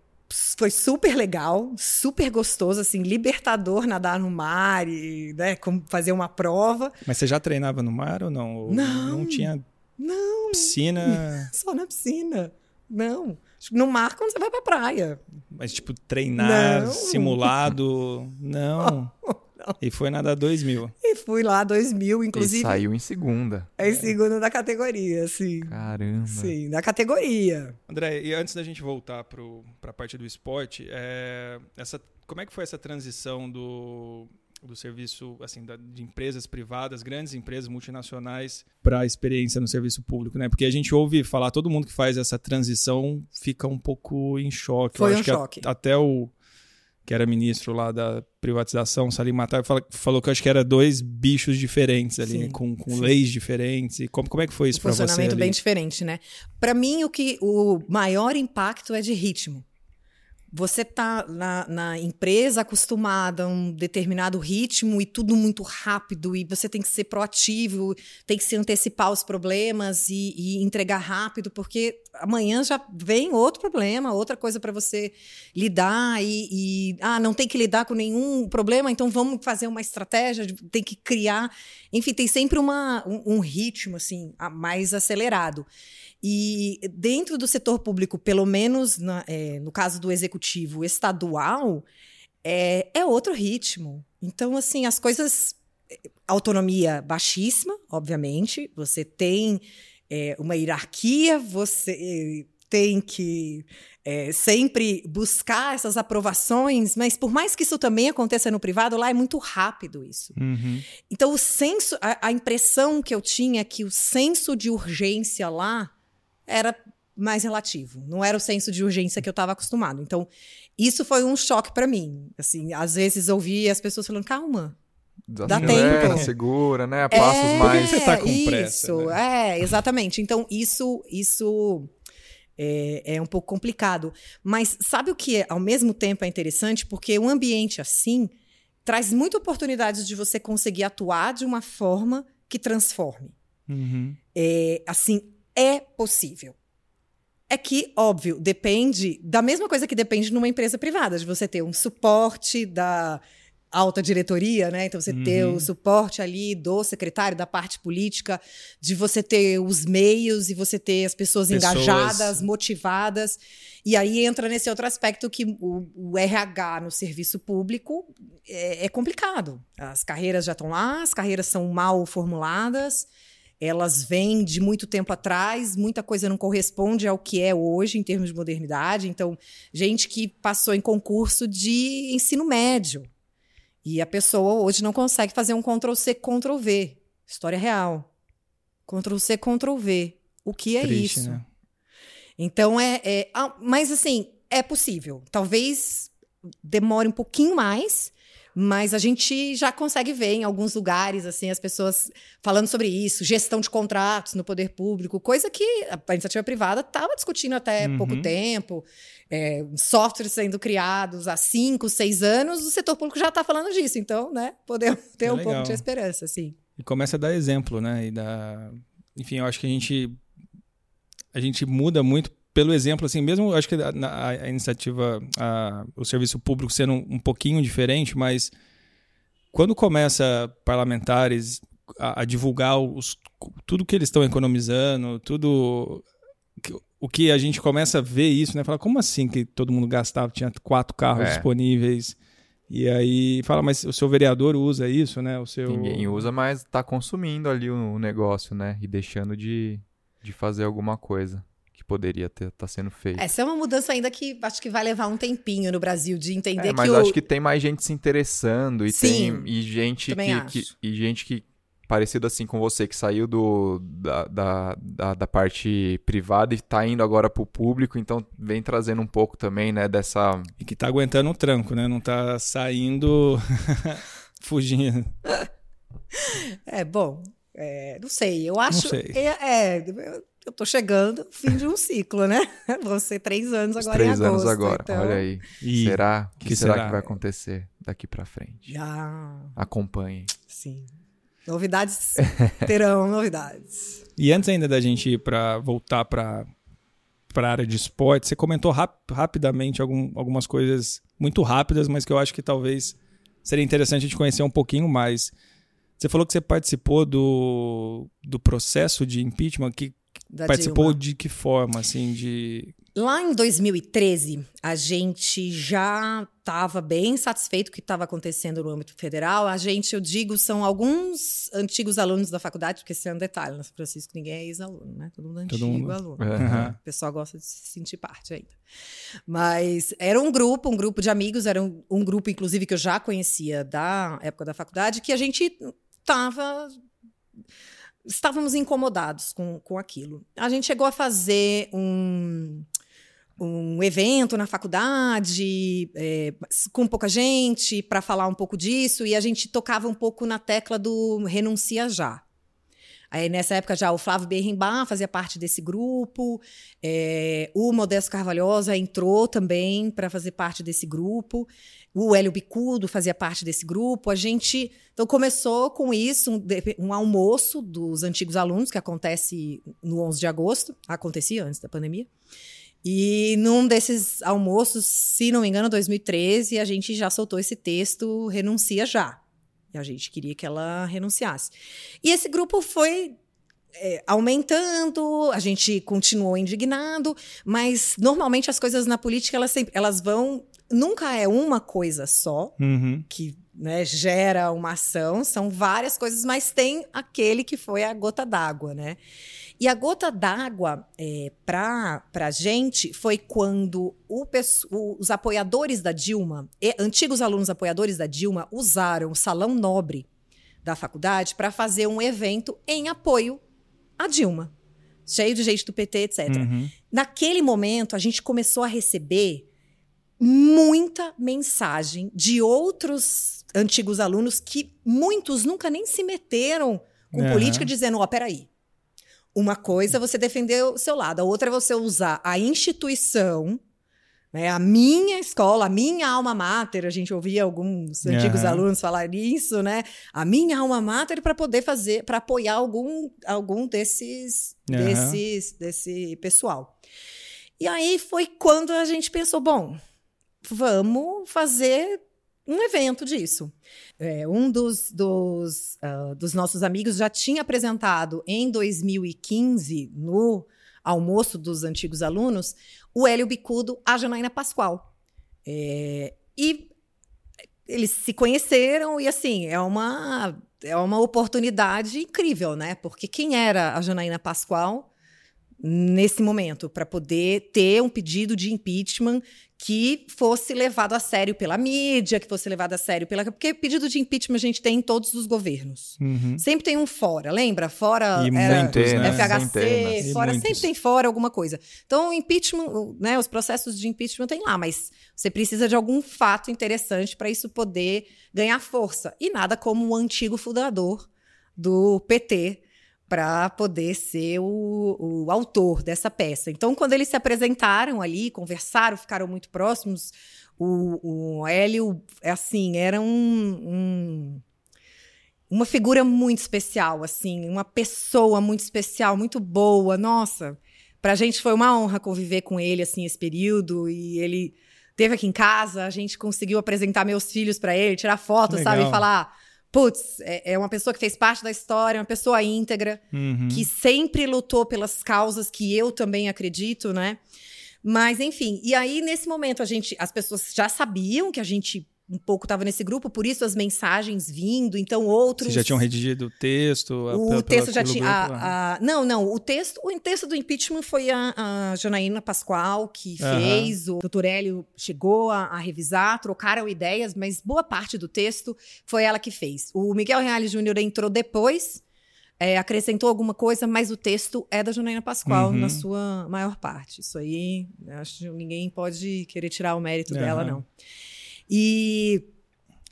foi super legal, super gostoso, assim, libertador nadar no mar e né, fazer uma prova. Mas você já treinava no mar ou não? Ou não. Não tinha não, piscina? (laughs) Só na piscina. Não. No mar quando você vai pra praia. Mas, tipo, treinar, não. simulado. Não. (laughs) E foi nadar 2 mil. E fui lá 2 mil, inclusive. E saiu em segunda. É em segunda da categoria, sim. Caramba. Sim, da categoria. André, e antes da gente voltar para a parte do esporte, é, essa, como é que foi essa transição do, do serviço, assim, da, de empresas privadas, grandes empresas multinacionais, para a experiência no serviço público, né? Porque a gente ouve falar, todo mundo que faz essa transição fica um pouco em choque. Foi Eu um choque. até o que era ministro lá da privatização, Salim Matar, falou, que eu acho que era dois bichos diferentes ali, Sim, com, com leis diferentes. E como, como é que foi isso para você? funcionamento bem diferente, né? Para mim, o que o maior impacto é de ritmo. Você tá na, na empresa acostumada a um determinado ritmo e tudo muito rápido, e você tem que ser proativo, tem que se antecipar os problemas e, e entregar rápido, porque amanhã já vem outro problema, outra coisa para você lidar, e, e, ah, não tem que lidar com nenhum problema, então vamos fazer uma estratégia, tem que criar. Enfim, tem sempre uma, um, um ritmo assim, mais acelerado. E dentro do setor público, pelo menos na- é, no caso do executivo estadual, é, é outro ritmo. Então, assim, as coisas. Autonomia baixíssima, obviamente. Você tem é, uma hierarquia, você tem que é, sempre buscar essas aprovações, mas por mais que isso também aconteça no privado, lá é muito rápido isso. Uhum. Então, o senso, a, a impressão que eu tinha é que o senso de urgência lá era mais relativo. Não era o senso de urgência que eu estava acostumado. Então, isso foi um choque para mim. Assim, às vezes ouvia as pessoas falando: calma. Dá Desacelera, tempo. segura, né? Passos É, mais. Você tá com isso, pressa, É, exatamente. Então, isso, isso é, é um pouco complicado. Mas sabe o que, é, ao mesmo tempo, é interessante? Porque um ambiente assim traz muita oportunidade de você conseguir atuar de uma forma que transforme. Uhum. É, assim, é possível. É que, óbvio, depende da mesma coisa que depende numa empresa privada, de você ter um suporte da alta diretoria, né? Então você ter Uhum. o suporte ali do secretário da parte política, de você ter os meios e você ter as pessoas, Pessoas. engajadas, motivadas. E aí entra nesse outro aspecto que o, o RH no serviço público é, é complicado. As carreiras já estão lá, as carreiras são mal formuladas elas vêm de muito tempo atrás, muita coisa não corresponde ao que é hoje em termos de modernidade. Então, gente que passou em concurso de ensino médio e a pessoa hoje não consegue fazer um Ctrl-C, Ctrl-V. História real. Ctrl-C, Ctrl-V. O que é Triste, isso? né? Então é, é- ah, mas assim é possível. Talvez demore um pouquinho mais, mas a gente já consegue ver em alguns lugares assim as pessoas falando sobre isso, gestão de contratos no poder público, coisa que a iniciativa privada estava discutindo até Uhum. pouco tempo. É, softwares sendo criados há cinco, seis anos, o setor público já está falando disso. Então, né, podemos ter É um legal. pouco de esperança, sim. E começa a dar exemplo, né? E dá... Enfim, eu acho que a gente a gente muda muito pelo exemplo, assim, mesmo acho que a, a- a iniciativa, a- o serviço público sendo um, um pouquinho diferente, mas quando começa parlamentares a, a divulgar os, tudo que eles estão economizando, tudo que- o que a gente começa a ver isso, né? Fala, como assim que todo mundo gastava, tinha quatro carros É. disponíveis? E aí fala, mas o seu vereador usa isso, né? O seu Ninguém usa, mas tá consumindo ali o, o negócio, né? E deixando de, de fazer alguma coisa que poderia ter tá sendo feito. Essa é uma mudança ainda que acho que vai levar um tempinho no Brasil de entender É, que mas o, acho que tem mais gente se interessando e Sim, tem e gente que, que- e gente que parecido assim com você que saiu do da, da, da, da parte privada e tá indo agora pro público, então vem trazendo um pouco também, né, dessa E que tá aguentando o tranco, né? Não tá saindo (laughs) fugindo. É, bom, é, não sei. Eu acho. sei. É, é, eu tô chegando fim de um ciclo, né? (laughs) Vão ser três anos os agora três em anos agosto. agora. então- Olha aí. E será? O que, que será, será? que vai acontecer daqui pra frente? Já, Acompanhem. sim. Novidades (laughs) terão novidades. E antes ainda da gente ir para voltar para para área de esporte, você comentou rap- rapidamente algum- algumas coisas muito rápidas, mas que eu acho que talvez seria interessante a gente conhecer um pouquinho mais. Você falou que você participou do, do processo de impeachment, que Da participou Dilma. de que forma, assim, de... Lá em 2013, a gente já estava bem satisfeito com o que estava acontecendo no âmbito federal. A gente, eu digo, são alguns antigos alunos da faculdade, porque esse é um detalhe, na São Francisco ninguém é ex-aluno, né? Todo mundo é Todo antigo mundo. aluno. Aham. O pessoal gosta de se sentir parte ainda. Mas era um grupo, um grupo de amigos, era um, um grupo, inclusive, que eu já conhecia da época da faculdade, que a gente estava. Estávamos incomodados com, com aquilo. A gente chegou a fazer um, um evento na faculdade, é, com pouca gente, para falar um pouco disso, e a gente tocava um pouco na tecla do renuncia já. Aí, nessa época já o Flávio Berrimbar fazia parte desse grupo, é, o Modesto Carvalhosa entrou também para fazer parte desse grupo, o Hélio Bicudo fazia parte desse grupo. A gente então começou com isso, um, um almoço dos antigos alunos, que acontece no 11 de agosto, acontecia antes da pandemia. E num desses almoços, se não me engano, 2013, a gente já soltou esse texto Renuncia Já. E a gente queria que ela renunciasse. E esse grupo foi é, aumentando, a gente continuou indignado, mas normalmente as coisas na política elas, sempre, elas vão. Nunca é uma coisa só Uhum. que né, gera uma ação, são várias coisas, mas tem aquele que foi a gota d'água, né? E a gota d'água é, para a gente foi quando o os apoiadores da Dilma, e- antigos alunos apoiadores da Dilma, usaram o Salão Nobre da faculdade para fazer um evento em apoio à Dilma. Cheio de gente do PT, etc. Uhum. Naquele momento, a gente começou a receber muita mensagem de outros antigos alunos que muitos nunca nem se meteram com Aham. política, dizendo: ó, peraí. Uma coisa é você defender o seu lado, a outra é você usar a instituição, né, a minha escola, a minha alma mater. A gente ouvia alguns antigos Aham. alunos falar isso, né? A minha alma mater para poder fazer, para apoiar algum, algum desses, Aham. desses, desse pessoal. E aí foi quando a gente pensou, bom, vamos fazer um evento disso. É, um dos, dos, ah, dos nossos amigos já tinha apresentado em 2015, no almoço dos antigos alunos, o Hélio Bicudo, a Janaína Pascoal. É, e eles se conheceram e, assim, é uma, é uma oportunidade incrível, né? Porque quem era a Janaína Pascoal nesse momento para poder ter um pedido de impeachment que fosse levado a sério pela mídia, que fosse levado a sério pela. Porque pedido de impeachment a gente tem em todos os governos. Uhum. Sempre tem um fora, lembra? Fora E era muitos, né? FHC, Centenas. E fora muitos. sempre tem fora alguma coisa. Então, o impeachment, né, os processos de impeachment tem lá, mas você precisa de algum fato interessante para isso poder ganhar força. E nada como o antigo fundador do PT para poder ser o, o autor dessa peça. Então, quando eles se apresentaram ali, conversaram, ficaram muito próximos, o, o Hélio, assim, era um- um uma figura muito especial, assim, uma pessoa muito especial, muito boa. Nossa, pra gente foi uma honra conviver com ele assim esse período e ele teve aqui em casa, a gente conseguiu apresentar meus filhos pra ele, tirar foto, Legal. sabe, e falar, putz, é, é uma pessoa que fez parte da história, uma pessoa íntegra, Uhum. que sempre lutou pelas causas que eu também acredito, né? Mas enfim, e aí nesse momento a gente, as pessoas já sabiam que a gente um pouco estava nesse grupo, por isso as mensagens vindo, então outros Vocês já tinham redigido o texto? a- o pela- texto já pelo tinha. grupo? Aham. a- a- não, não. O texto, o texto do impeachment foi a, a Janaína Pascoal que Aham. fez. O doutor Hélio chegou a, a revisar, trocaram ideias, mas boa parte do texto foi ela que fez. O Miguel Reale Júnior entrou depois, é, acrescentou alguma coisa, mas o texto é da Janaína Pascoal, Uhum. na sua maior parte. Isso aí, acho que ninguém pode querer tirar o mérito dela, Aham. não. E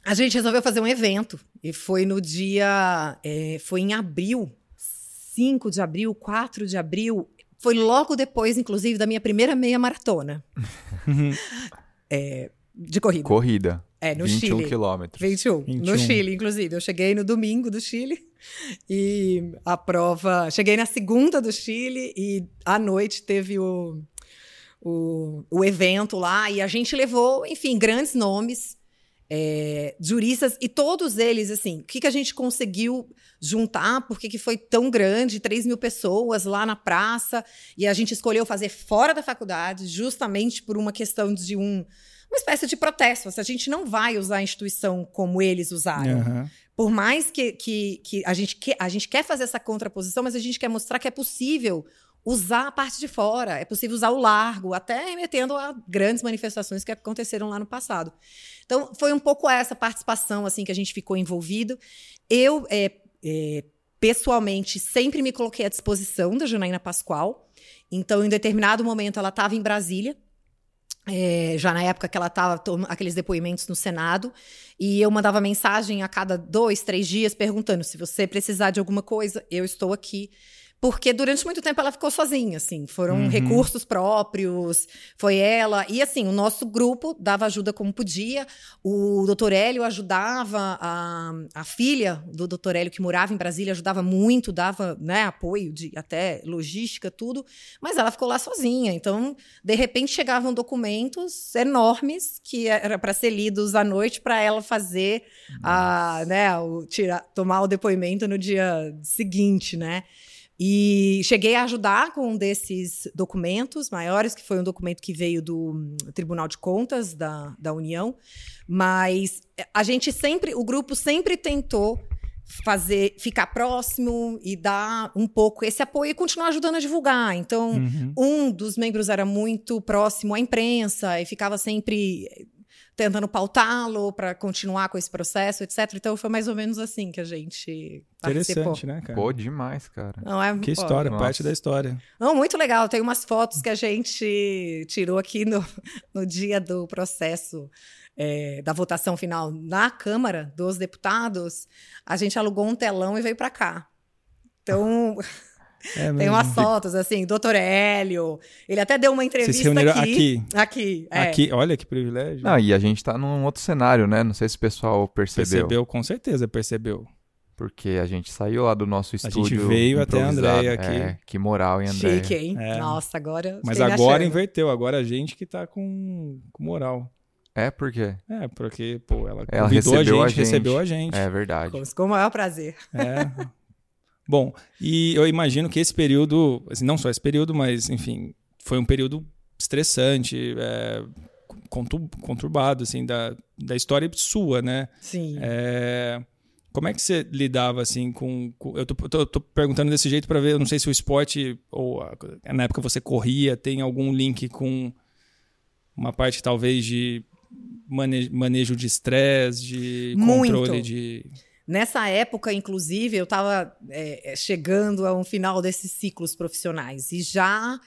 a gente resolveu fazer um evento. E foi no dia. é, foi em abril, 5 de abril, 4 de abril. Foi logo depois, inclusive, da minha primeira meia maratona Uhum. (laughs) de corrida. Corrida. é, no 21 Chile. quilômetros. 21, 21. no Chile, inclusive. Eu cheguei no domingo do Chile e a prova. Cheguei na segunda do Chile e à noite teve o, o, o evento lá e a gente levou, enfim, grandes nomes, é, juristas e todos eles, assim, o que, que a gente conseguiu juntar, por que, foi tão grande, 3 mil pessoas lá na praça e a gente escolheu fazer fora da faculdade, justamente por uma questão de um. Uma espécie de protesto. Se a gente não vai usar a instituição como eles usaram, Aham. por mais que, que, que a, gente que a gente quer fazer essa contraposição, mas a gente quer mostrar que é possível usar a parte de fora, é possível usar o largo, até remetendo a grandes manifestações que aconteceram lá no passado. Então, foi um pouco essa participação assim que a gente ficou envolvido. Eu, é, é, pessoalmente, sempre me coloquei à disposição da Janaína Pascoal. Então, em determinado momento, ela estava em Brasília. é, já na época que ela estava aqueles depoimentos no Senado, e eu mandava mensagem a cada dois, três dias perguntando se você precisar de alguma coisa, eu estou aqui porque durante muito tempo ela ficou sozinha, assim, foram uhum. recursos próprios, foi ela, e assim, o nosso grupo dava ajuda como podia, o doutor Hélio ajudava, a, a filha do doutor Hélio, que morava em Brasília, ajudava muito, dava né, apoio de até logística, tudo, mas ela ficou lá sozinha, então, de repente chegavam documentos enormes que era para ser lidos à noite para ela fazer, a, né, o, tirar, tomar o depoimento no dia seguinte, né, e cheguei a ajudar com um desses documentos maiores, que foi um documento que veio do hum, Tribunal de Contas da, da União, mas a gente sempre, o grupo sempre tentou fazer, ficar próximo e dar um pouco esse apoio e continuar ajudando a divulgar. Então, uhum. um dos membros era muito próximo à imprensa e ficava sempre tentando pautá-lo para continuar com esse processo, etc. Então foi mais ou menos assim que a gente Interessante, participou. né, cara? Pô, demais, cara. Não, é, que história, Nossa. parte da história. Não, muito legal. Tem umas fotos que a gente tirou aqui no, no dia do processo. É, da votação final na Câmara dos Deputados, a gente alugou um telão e veio para cá. Então, É Tem umas fotos, assim, doutor Hélio. Ele até deu uma entrevista Vocês se aqui. Aqui. Aqui, é. aqui. Olha que privilégio. Não, e a gente tá num outro cenário, né? Não sei se o pessoal percebeu. Percebeu, com certeza percebeu. Porque a gente saiu lá do nosso estúdio. A gente veio até a Andréia aqui. É, que moral, hein, André? Chique, hein? É. Nossa, agora. Mas agora inverteu. Agora a gente que tá com, com moral. É, por quê? É, porque, pô, ela, ela recebeu a gente, a gente, recebeu a gente. É verdade. Com o maior prazer. É. (laughs) Bom, e eu imagino que esse período, assim, não só esse período, mas, enfim, foi um período estressante, é, conturbado, assim, da, da história sua, né? Sim. É, como é que você lidava, assim, com... com eu tô, tô, tô, perguntando desse jeito para ver, eu não sei se o esporte, ou na época você corria, tem algum link com uma parte, talvez, de manejo de estresse, de controle Muito. de... Nessa época, inclusive, eu estava é, é, chegando a um final desses ciclos profissionais e já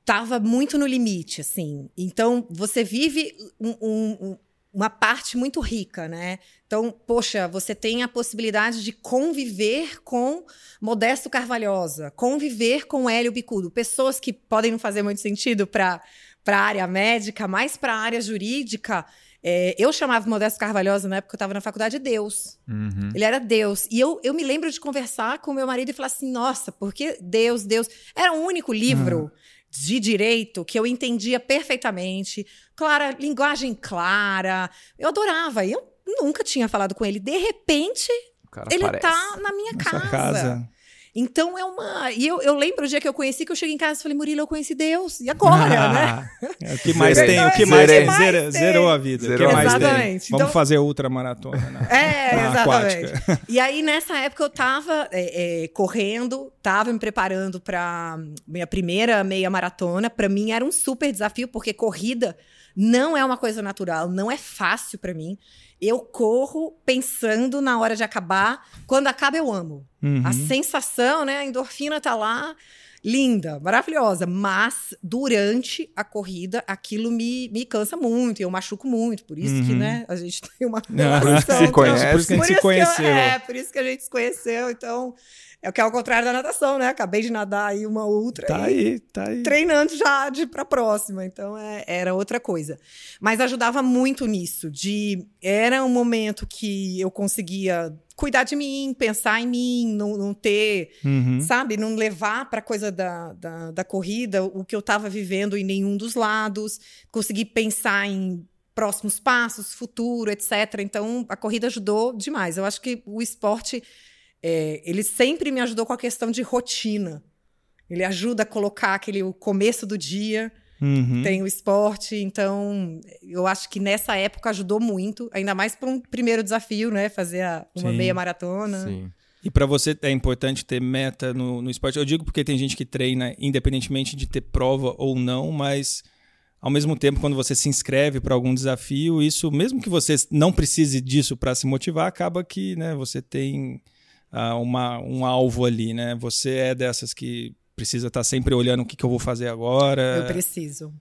estava muito no limite, assim. Então, você vive um, um, uma parte muito rica, né? Então, poxa, você tem a possibilidade de conviver com Modesto Carvalhosa, conviver com Hélio Bicudo, pessoas que podem não fazer muito sentido para a área médica, mas para a área jurídica é, eu chamava Modesto Carvalhosa na época que eu estava na faculdade Deus. Uhum. Ele era Deus. E eu, eu me lembro de conversar com meu marido e falar assim: nossa, porque Deus, Deus. Era o único livro. Uhum. De direito que eu entendia perfeitamente, clara, linguagem clara, eu adorava. E eu nunca tinha falado com ele. De repente, ele aparece. tá na minha casa. casa. Então é uma. E eu, eu lembro o dia que eu conheci, que eu cheguei em casa e falei, Murilo, eu conheci Deus. E agora, né? É, o que mais tem, o que mais, tem, zerou a vida. Zerou. O que mais exatamente. tem? Vamos então, fazer ultramaratona. Na, é, na exatamente. Aquática. E aí, nessa época, eu tava é, é, correndo, tava me preparando para minha primeira meia maratona. Para mim era um super desafio, porque corrida não é uma coisa natural, não é fácil para mim. Eu corro pensando na hora de acabar. Quando acaba, eu amo. Uhum. A sensação, né? A endorfina tá lá, linda, maravilhosa. Mas durante a corrida, aquilo me, me cansa muito, eu machuco muito. Por isso uhum. que, né, a gente tem uma (laughs) relação. se conhece, por isso que a gente se conheceu. Eu, é, por isso que a gente se conheceu. Então, é o que é o contrário da natação, né? Acabei de nadar aí uma outra. Tá aí, tá aí. Treinando já de para próxima. Então é, era outra coisa. Mas ajudava muito nisso. De era um momento que eu conseguia cuidar de mim, pensar em mim, não, não ter, uhum. sabe, não levar para coisa da, da, da corrida o que eu estava vivendo em nenhum dos lados, conseguir pensar em próximos passos, futuro, etc. Então a corrida ajudou demais. Eu acho que o esporte é, ele sempre me ajudou com a questão de rotina. Ele ajuda a colocar aquele o começo do dia, uhum. tem o esporte, então eu acho que nessa época ajudou muito, ainda mais para um primeiro desafio, né? Fazer a, uma Sim. meia maratona. Sim. E para você é importante ter meta no, no esporte. Eu digo porque tem gente que treina independentemente de ter prova ou não, mas ao mesmo tempo, quando você se inscreve para algum desafio, isso, mesmo que você não precise disso para se motivar, acaba que né, você tem uh, uma, um alvo ali, né? Você é dessas que precisa estar tá sempre olhando o que, que eu vou fazer agora. Eu preciso.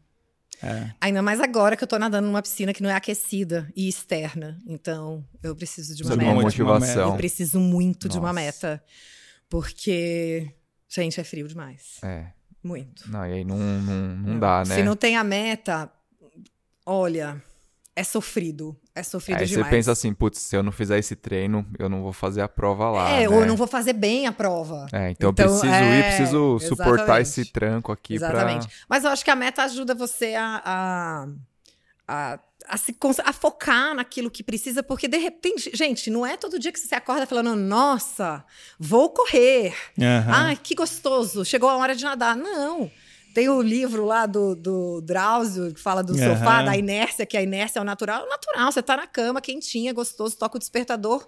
É. Ainda mais agora que eu tô nadando numa piscina que não é aquecida e externa. Então, eu preciso de uma de meta. uma motivação. Eu preciso muito de uma Nossa. meta. Porque, gente, é frio demais. É. Muito. Não, e aí não, não, não dá, né? Se não tem a meta, olha, é sofrido. É sofrido Aí demais. você pensa assim, putz, se eu não fizer esse treino, eu não vou fazer a prova lá. É, né? ou eu não vou fazer bem a prova. É, então, Então, eu preciso é, ir, preciso suportar exatamente. esse tranco aqui Exatamente. pra. Mas eu acho que a meta ajuda você a, a, a, a se a focar naquilo que precisa, porque de repente, gente, não é todo dia que você acorda falando, nossa, vou correr. Aham. Ai, que gostoso, chegou a hora de nadar. Não. Tem o livro lá do, do Drauzio, que fala do Aham. sofá, da inércia, que a inércia é o natural. É o natural, você tá na cama, quentinha, gostoso, toca o despertador.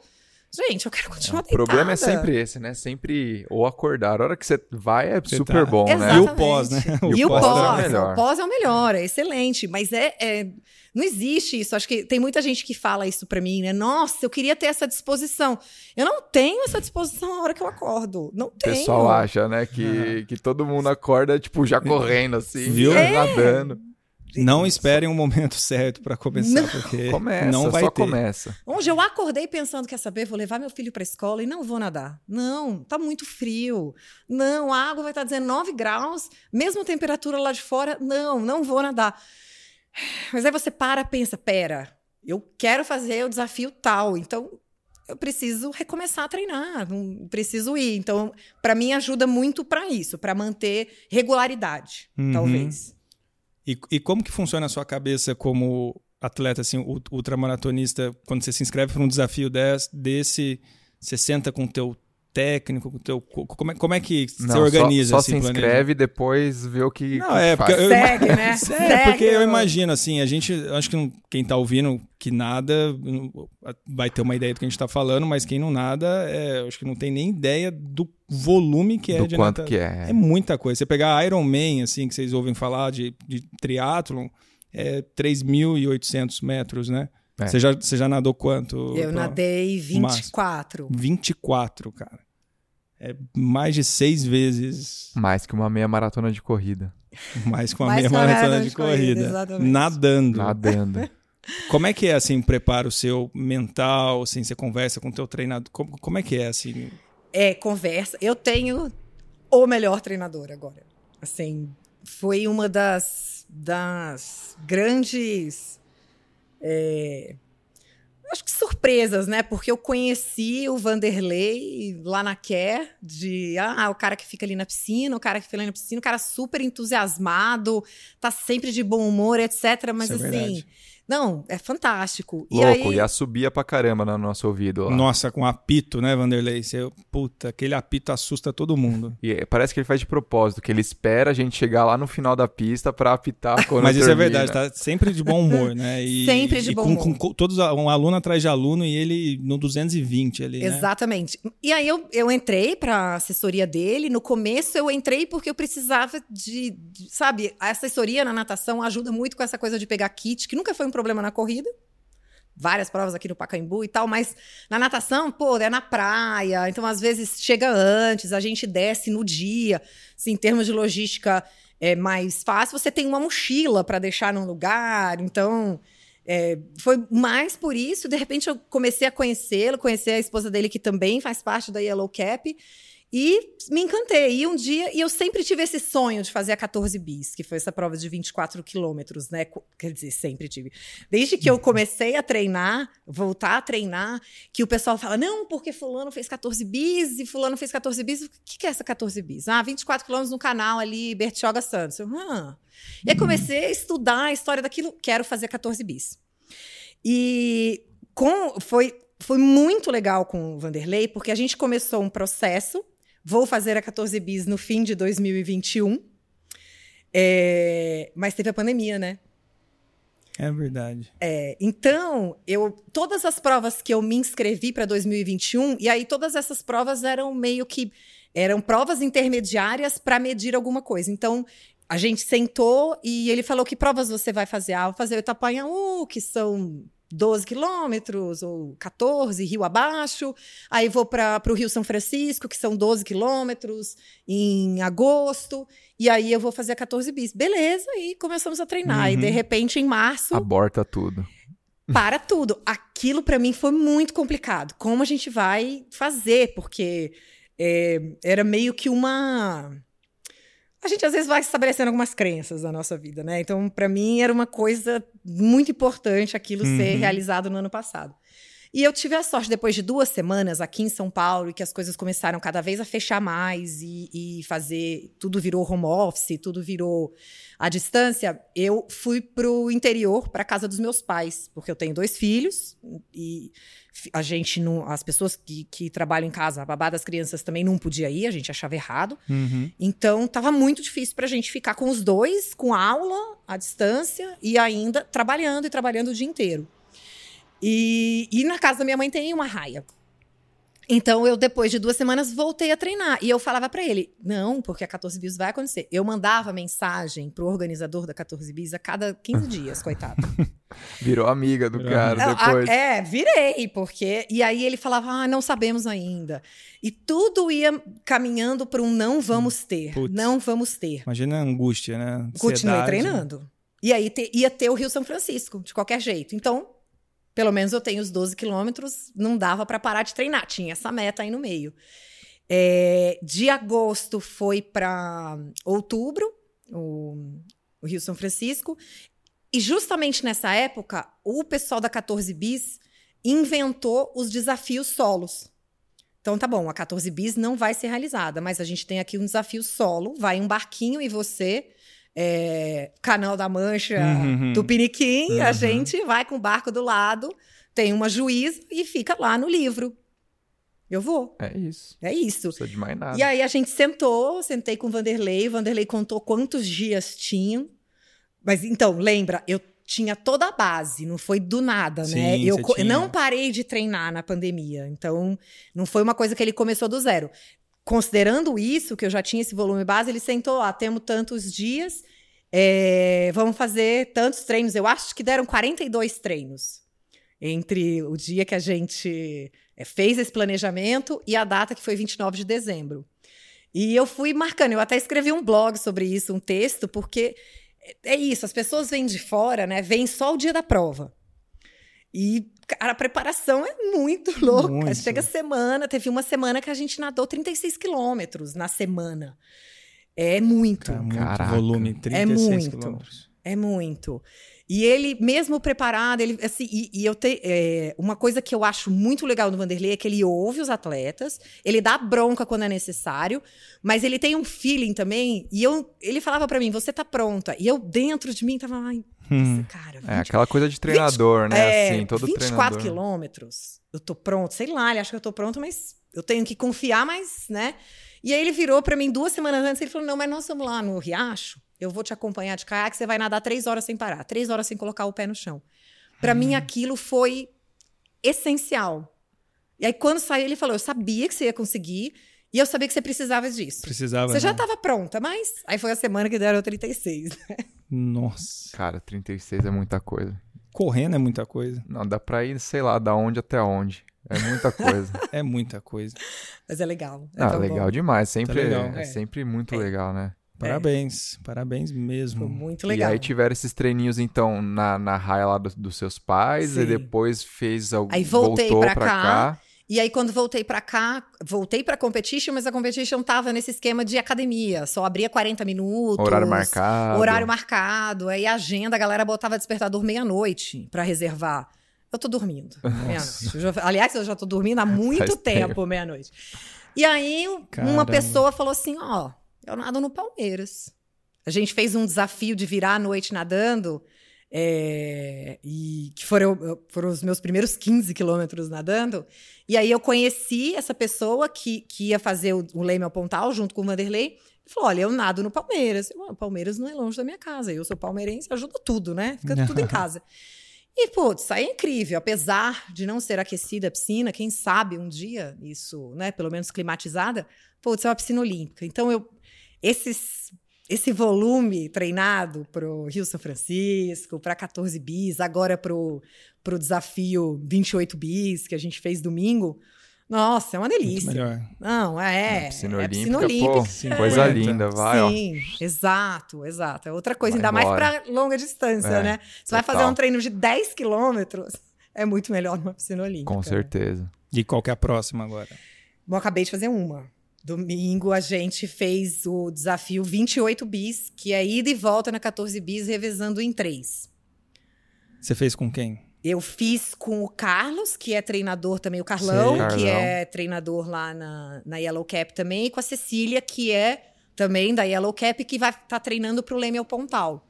Gente, eu quero continuar O problema é deitada. sempre esse, né? Sempre ou acordar. A hora que você vai é Você super tá- bom, né? E Exatamente. o pós, né? (laughs) E o pós é o pós, melhor. o pós é o melhor, é excelente, mas é, é- não existe isso. Acho que tem muita gente que fala isso pra mim, né? Nossa, eu queria ter essa disposição. Eu não tenho essa disposição na hora que eu acordo. Não O tenho. pessoal acha, né, que, que todo mundo acorda, tipo, já (laughs) correndo assim, Viu? já É. nadando. Não esperem um momento (laughs) certo pra começar, Não. porque Começa, não vai só ter. começa. Onde eu acordei pensando, quer saber, vou levar meu filho pra escola e não vou nadar. Não, tá muito frio. Não, a água vai estar 19 graus, mesma temperatura lá de fora. Não, não vou nadar. Mas aí você para, pensa, pera, eu quero fazer o desafio tal, então eu preciso recomeçar a treinar, não preciso ir. Então, pra mim ajuda muito pra isso, pra manter regularidade, Uhum. talvez. E, e como que funciona a sua cabeça como atleta, assim, ultramaratonista, quando você se inscreve para um desafio des- desse, você senta com o teu técnico, com o teu... co- Como é, como é que você Não, só- organiza, Só, assim, se planeja? inscreve e depois vê o que, Não, que é, faz. porque eu- Segue, né? (laughs) É, Segue, porque eu imagino, assim, a gente, acho que não- quem tá ouvindo que nada vai ter uma ideia do que a gente tá falando, mas quem não nada, é, acho que não tem nem ideia do volume que é do de quanto natação. que é. É muita coisa. Você pegar Iron Man, assim, que vocês ouvem falar de, de triatlon, é 3.800 metros, né? É. Você, já, você já nadou quanto? Eu Pro- nadei Máximo. 24. 24, cara. É mais de seis vezes Mais que uma meia maratona de corrida. mais que uma Mais meia maratona maratona de de corrida, corrida. nadando. Nadando. (laughs) Como é que é, assim, prepara o seu mental, assim, você conversa com o teu treinador? Como, como é que é, assim? É, conversa. Eu tenho o melhor treinador agora. Assim, foi uma das, das grandes. é, acho que surpresas, né? Porque eu conheci o Vanderlei lá na Care, de ah, o cara que fica ali na piscina, o cara que fica ali na piscina, o cara super entusiasmado, tá sempre de bom humor, etc. Mas é assim, verdade. Não, é fantástico. E Louco, aí, e assobia pra caramba no nosso ouvido lá. Nossa, com apito, né, Vanderlei? Você, puta, aquele apito assusta todo mundo. E é, parece que ele faz de propósito, que ele espera a gente chegar lá no final da pista pra apitar (laughs) quando Mas isso é verdade, tá sempre de bom humor, né? (laughs) E, Sempre de e bom com, humor. com- com todos, um aluno atrás de aluno e ele no 220 ali, né? Exatamente. E aí eu, eu entrei para assessoria dele. No começo eu entrei porque eu precisava de, de- sabe, a assessoria na natação ajuda muito com essa coisa de pegar kit, que nunca foi um problema na corrida. Várias provas aqui no Pacaembu e tal, mas na natação, pô, é na praia, então às vezes chega antes, a gente desce no dia. Se em termos de logística é mais fácil, você tem uma mochila para deixar num lugar, então é, foi mais por isso. De repente, eu comecei a conhecê-lo, conhecer a esposa dele, que também faz parte da Yellow Cap, e me encantei. E um dia, e eu sempre tive esse sonho de fazer a 14 bis, que foi essa prova de 24 quilômetros, né? Quer dizer, sempre tive. Desde que eu comecei a treinar, voltar a treinar, que o pessoal fala: não, porque Fulano fez 14 bis e Fulano fez 14 bis. O que, que é essa 14 bis? Ah, 24 quilômetros no canal ali, Bertioga Santos. Eu, ah. E aí comecei a estudar a história daquilo, quero fazer 14 bis. E com, foi, foi muito legal com o Vanderlei, porque a gente começou um processo. Vou fazer a 14 bis no fim de 2021. É, mas teve a pandemia, né? É verdade. É, então, eu todas as provas que eu me inscrevi para 2021, e aí todas essas provas eram meio que eram provas intermediárias para medir alguma coisa. Então, a gente sentou e ele falou que provas você vai fazer? Ah, vou fazer o Itapanhaú, que são 12 quilômetros ou 14, rio abaixo. Aí vou para o Rio São Francisco, que são 12 quilômetros, em agosto. E aí eu vou fazer a 14 bis. Beleza, e começamos a treinar. Uhum. E de repente, em março, Aborta tudo. para tudo. Aquilo para mim foi muito complicado. Como a gente vai fazer? Porque é, era meio que uma. A gente às vezes vai estabelecendo algumas crenças na nossa vida, né? Então, para mim, era uma coisa muito importante aquilo ser Uhum. realizado no ano passado. E eu tive a sorte, depois de duas semanas aqui em São Paulo, e que as coisas começaram cada vez a fechar mais e, e fazer. Tudo virou home office, tudo virou à distância. Eu fui pro interior, para casa dos meus pais, porque eu tenho dois filhos e a gente não. As pessoas que, que trabalham em casa, a babá das crianças também não podia ir, a gente achava errado. Uhum. Então, tava muito difícil pra gente ficar com os dois, com aula à distância e ainda trabalhando e trabalhando o dia inteiro. E, e na casa da minha mãe tem uma raia. Então, eu, depois de duas semanas, voltei a treinar. E eu falava pra ele: não, porque a 14 bis vai acontecer. Eu mandava mensagem pro organizador da 14 bis a cada 15 dias, coitado. (laughs) Virou amiga do Virou cara depois. é, virei, porque. E aí ele falava, ah, não sabemos ainda. E tudo ia caminhando para um não vamos ter. Putz. Não vamos ter. Imagina a angústia, né? Continuei Ansiedade. treinando. E aí te- ia ter o Rio São Francisco, de qualquer jeito. Então, pelo menos eu tenho os 12 quilômetros, não dava para parar de treinar. Tinha essa meta aí no meio. É, de agosto foi para outubro, o, o Rio São Francisco. E justamente nessa época, o pessoal da 14 Bis inventou os desafios solos. Então tá bom, a 14 Bis não vai ser realizada, mas a gente tem aqui um desafio solo, vai um barquinho e você, é, Canal da Mancha, Uhum. Tupiniquim, a Uhum. gente vai com o barco do lado, tem uma juíza e fica lá no livro. Eu vou, É isso. é isso. Não precisa de mais nada. E aí a gente sentou, sentei com o Vanderlei, o Vanderlei contou quantos dias tinham. Mas então, lembra, eu tinha toda a base, não foi do nada, né? Sim, Eu você co- tinha. não parei de treinar na pandemia, então não foi uma coisa que ele começou do zero. Considerando isso, que eu já tinha esse volume base, ele sentou, ah, temos tantos dias, é, vamos fazer tantos treinos. Eu acho que deram 42 treinos entre o dia que a gente é, fez esse planejamento e a data que foi 29 de dezembro. E eu fui marcando, eu até escrevi um blog sobre isso, um texto, porque é isso, as pessoas vêm de fora, né? Vêm só o dia da prova. E, cara, a preparação é muito (laughs) louca. Muito. Chega semana, teve uma semana que a gente nadou 36 quilômetros na semana. É muito. Tá, muito Caraca. volume, 36 muito. quilômetros. É muito. E ele, mesmo preparado, ele, assim, e, e eu te, é, uma coisa que eu acho muito legal no Vanderlei é que ele ouve os atletas, ele dá bronca quando é necessário, mas ele tem um feeling também. E eu, ele falava pra mim: você tá pronta. E eu, dentro de mim, tava, ai, Hum. cara, 20, É aquela coisa de treinador, né? é, assim, todo 24 treinador. quilômetros, eu tô pronto. Sei lá, ele acha que eu tô pronto, mas eu tenho que confiar, mas, né? E aí ele virou pra mim duas semanas antes, ele falou: não, mas nós vamos lá no Riacho, eu vou te acompanhar de caiaque, você vai nadar três horas sem parar, três horas sem colocar o pé no chão. Pra mim, Hum. aquilo foi essencial. E aí, quando saiu, ele falou: eu sabia que você ia conseguir, e eu sabia que você precisava disso. Precisava. Você já né? estava pronta, mas aí foi a semana que deram 36. Nossa. Cara, 36 é muita coisa. Correndo é muita coisa. Não, dá pra ir, sei lá, da onde até onde. É muita coisa. (laughs) É muita coisa. Mas é legal. É ah, legal bom. demais. Sempre, legal. É É. sempre muito legal, né? Parabéns. Parabéns mesmo. Foi muito E legal. aí tiveram esses treininhos, então, na, na raia lá do- dos seus pais, e Sim. depois fez algum. Aí voltei voltou pra pra cá. cá. E aí, quando voltei pra cá, voltei pra competition, mas a competition tava nesse esquema de academia. Só abria 40 minutos. Horário marcado. Horário marcado. Aí a agenda, a galera botava despertador meia-noite pra reservar. Eu tô dormindo. Meia-noite. Aliás, eu já tô dormindo há muito Faz tempo, tempo. meia-noite. E aí, uma Caramba. pessoa falou assim: ó, eu nado no Palmeiras. A gente fez um desafio de virar a noite nadando. É, e que foram, foram os meus primeiros 15 quilômetros nadando. E aí eu conheci essa pessoa que, que ia fazer o, o Leme ao Pontal junto com o Vanderlei. Ele falou: olha, eu nado no Palmeiras. Eu, "Ah, o Palmeiras não é longe da minha casa. Eu sou palmeirense, ajuda tudo, né? Fica (laughs) tudo em casa. E, putz, aí é incrível. Apesar de não ser aquecida a piscina, quem sabe um dia isso, né, pelo menos climatizada, putz, é uma piscina olímpica. Então, eu, esses esse volume treinado pro Rio São Francisco, para 14 bis, agora pro, pro desafio 28 bis que a gente fez domingo. Nossa, é uma delícia. Melhor. Não, é. Na piscina é olímpica, piscina pô, olímpica. Sim, coisa é. linda, vai, ó. Sim, exato, exato. É outra coisa, Vai ainda mais embora. para longa distância, É, né? Você vai fazer total. um treino de 10 quilômetros, é muito melhor numa piscina olímpica. Com certeza. E qual que é a próxima agora? Bom, acabei de fazer uma. Domingo a gente fez o desafio 28 bis, que é ida e volta na 14 bis, revezando em três. Você fez com quem? Eu fiz com o Carlos, que é treinador também, o Carlão, Sei. que é treinador lá na, na Yellow Cap também, e com a Cecília, que é também da Yellow Cap, que vai estar treinando para o Leme ao Pontal.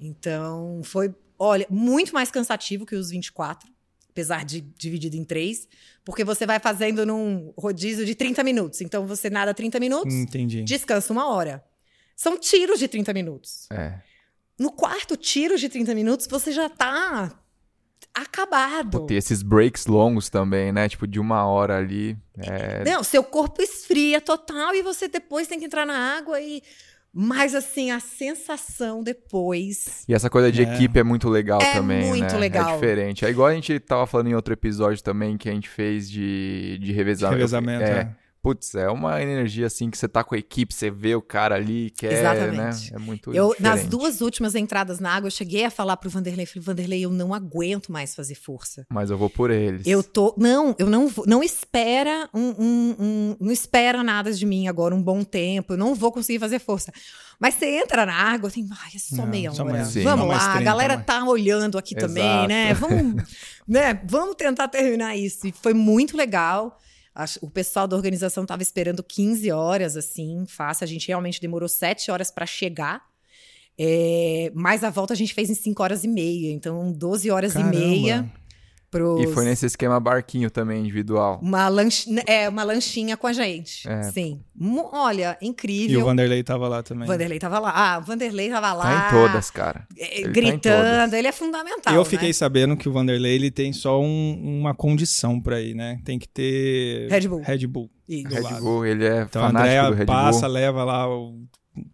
Então, foi, olha, muito mais cansativo que os 24, apesar de dividido em três, porque você vai fazendo num rodízio de 30 minutos. Então, você nada 30 minutos, Entendi. descansa uma hora. São tiros de 30 minutos. É. No quarto tiro de 30 minutos, você já tá acabado. Tem esses breaks longos também, né? Tipo, de uma hora ali. É, Não, seu corpo esfria total e você depois tem que entrar na água e. Mas assim, a sensação depois. E essa coisa de É. equipe é muito legal É também, muito né? legal. É diferente. É igual a gente tava falando em outro episódio também que a gente fez de, de revezamento. Revezamento, É. Putz, é uma energia assim que você tá com a equipe, você vê o cara ali, quer, Exatamente. né? É muito Eu, diferente. nas duas últimas entradas na água, eu cheguei a falar pro Vanderlei, falei, Vanderlei, eu não aguento mais fazer força. Mas eu vou por eles. Eu tô. Não, eu não vou. Não espera um, um- um- Não espera nada de mim agora, um bom tempo. Eu não vou conseguir fazer força. Mas você entra na água, tem. Ai, é só Não, meia só hora. sim. Vamos lá, a 30, galera mais. tá olhando aqui também, Exato. né? Vamos, né? Vamos tentar terminar isso. E foi muito legal. O pessoal da organização estava esperando 15 horas, assim, fácil. A gente realmente demorou 7 horas para chegar. É, mas a volta a gente fez em 5 horas e meia. Então, 12 horas Caramba. e meia. Pros... E foi nesse esquema barquinho também, individual. Uma, lanch... é, uma lanchinha com a gente. É. Sim. Mu- Olha, E o incrível. Vanderlei tava lá também. Vanderlei tava lá. Ah, o Vanderlei tava lá. Tá em todas, cara. é, Ele tá gritando. todas. ele é fundamental. Eu fiquei né? sabendo que o Vanderlei ele tem só um- uma condição pra ir, né? Tem que ter Red Bull. Red Bull. Do Red lado. Bull, ele é Então a fanático do Andrea Red passa, Bull. leva lá o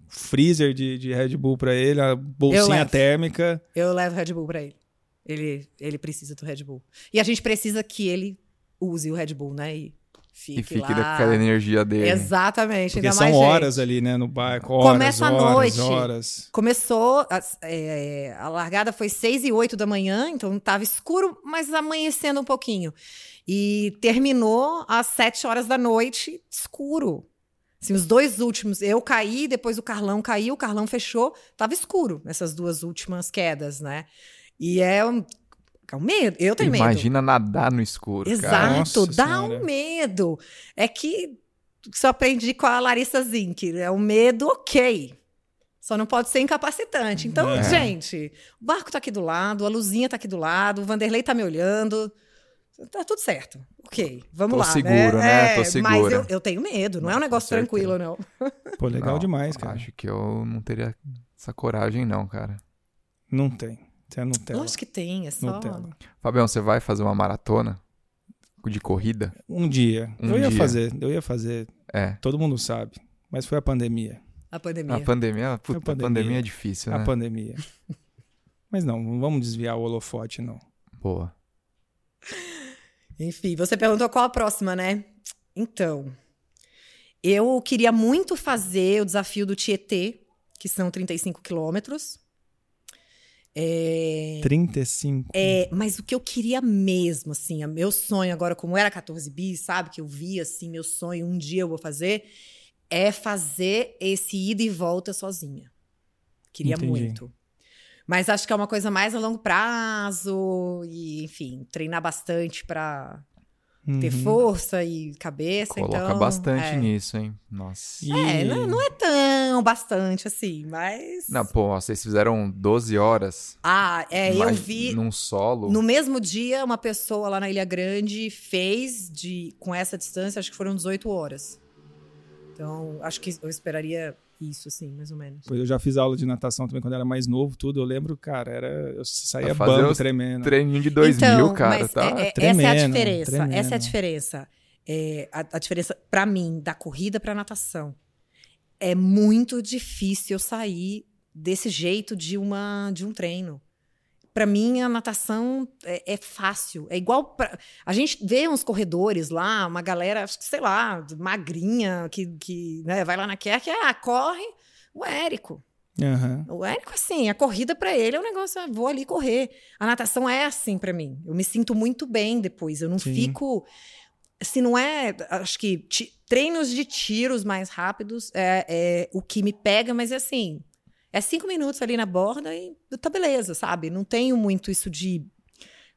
freezer de, de Red Bull pra ele, a bolsinha levo. térmica. Eu levo Red Bull pra ele. Ele. Ele precisa do Red Bull. E a gente precisa que ele use o Red Bull, né? E fique, E fique lá. daquela energia dele. Exatamente. Porque ainda são mais horas gente. ali, né, no barco. Horas, Começa à horas, noite. horas. Começou, é, a largada foi 6 e 8 da manhã, então estava escuro, mas amanhecendo um pouquinho. E terminou às 7 horas da noite, escuro. Assim, os dois últimos, eu caí, depois o Carlão caiu, o Carlão fechou, tava escuro nessas duas últimas quedas, né? E é um, é um medo, eu tenho medo. Imagina nadar no escuro, cara. Exato, Nossa dá Senhora. um medo. É que só aprendi com a Larissa Zink. É um medo, ok. Só não pode ser incapacitante. Então, É. gente, o barco tá aqui do lado, a luzinha tá aqui do lado, o Vanderlei tá me olhando. Tá tudo certo. Ok, vamos Tô lá. seguro, né? Tô Mas segura. eu, eu tenho medo, não é um Não, negócio tranquilo, não. Pô, legal Não, demais, cara. Acho que eu não teria essa coragem, não, cara. Não tem. Você é Nutella. Lógico que tem, é só. Nutella. Fabião, você vai fazer uma maratona de corrida? Um dia. Um eu ia dia. fazer, eu ia fazer. É. Todo mundo sabe. Mas foi a pandemia. A pandemia. A pandemia, puta, a pandemia. pandemia. é difícil, né? A pandemia. (laughs) Mas não, não vamos desviar o holofote, não. Boa. Enfim, você perguntou qual a próxima, né? Então, eu queria muito fazer o desafio do Tietê, que são 35 quilômetros. É, 35. é, mas o que eu queria mesmo, assim, meu sonho agora, como era 14 bis, sabe? Que eu via, assim, meu sonho, um dia eu vou fazer, é fazer esse ida e volta sozinha. Queria Entendi. muito. Mas acho que é uma coisa mais a longo prazo e, enfim, treinar bastante pra ter Uhum. força e cabeça. Coloca então, bastante é. nisso, hein? Nossa. E- É, não, não é tão bastante assim, mas. Não, pô, vocês fizeram 12 horas. Ah, é, eu vi. Num solo. No mesmo dia, uma pessoa lá na Ilha Grande fez de com essa distância, acho que foram 18 horas. Então, acho que eu esperaria isso, assim, mais ou menos. Eu já fiz aula de natação também quando era mais novo, tudo. Eu lembro, cara, era. Eu saía bambo uns tremendo. Treininho de 2000, então, cara, mas tá? é- é- essa é a tremendo, diferença. Essa é a tremendo. diferença. É, a, a diferença, pra mim, da corrida pra natação. é muito difícil eu sair desse jeito de uma de um treino. Para mim, a natação é, é, fácil. É igual. Pra... A gente vê uns corredores lá, uma galera, sei lá, magrinha, que, que né, vai lá na que ah, corre. O Érico. Uhum. O Érico, assim, a corrida para ele é um negócio, ah, vou ali correr. A natação é assim para mim. Eu me sinto muito bem depois. Eu não Sim. fico. Se não é. Acho que treinos de tiros mais rápidos é, é o que me pega, mas é assim. É cinco minutos ali na borda e tá beleza, sabe? Não tenho muito isso de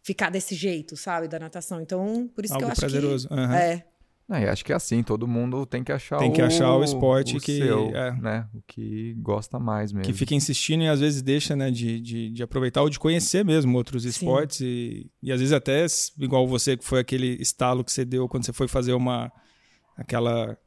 ficar desse jeito, sabe? Da natação. Então, por isso Algo que eu acho prazeroso. que... Uhum. É. Não, acho que é assim, todo mundo tem que achar tem que o, achar o esporte o que seu, é. né, o que gosta mais mesmo. Que fica insistindo e às vezes deixa, né, de, de, de aproveitar ou de conhecer mesmo outros esportes e, e às vezes até igual você que foi aquele estalo que você deu quando você foi fazer uma aquela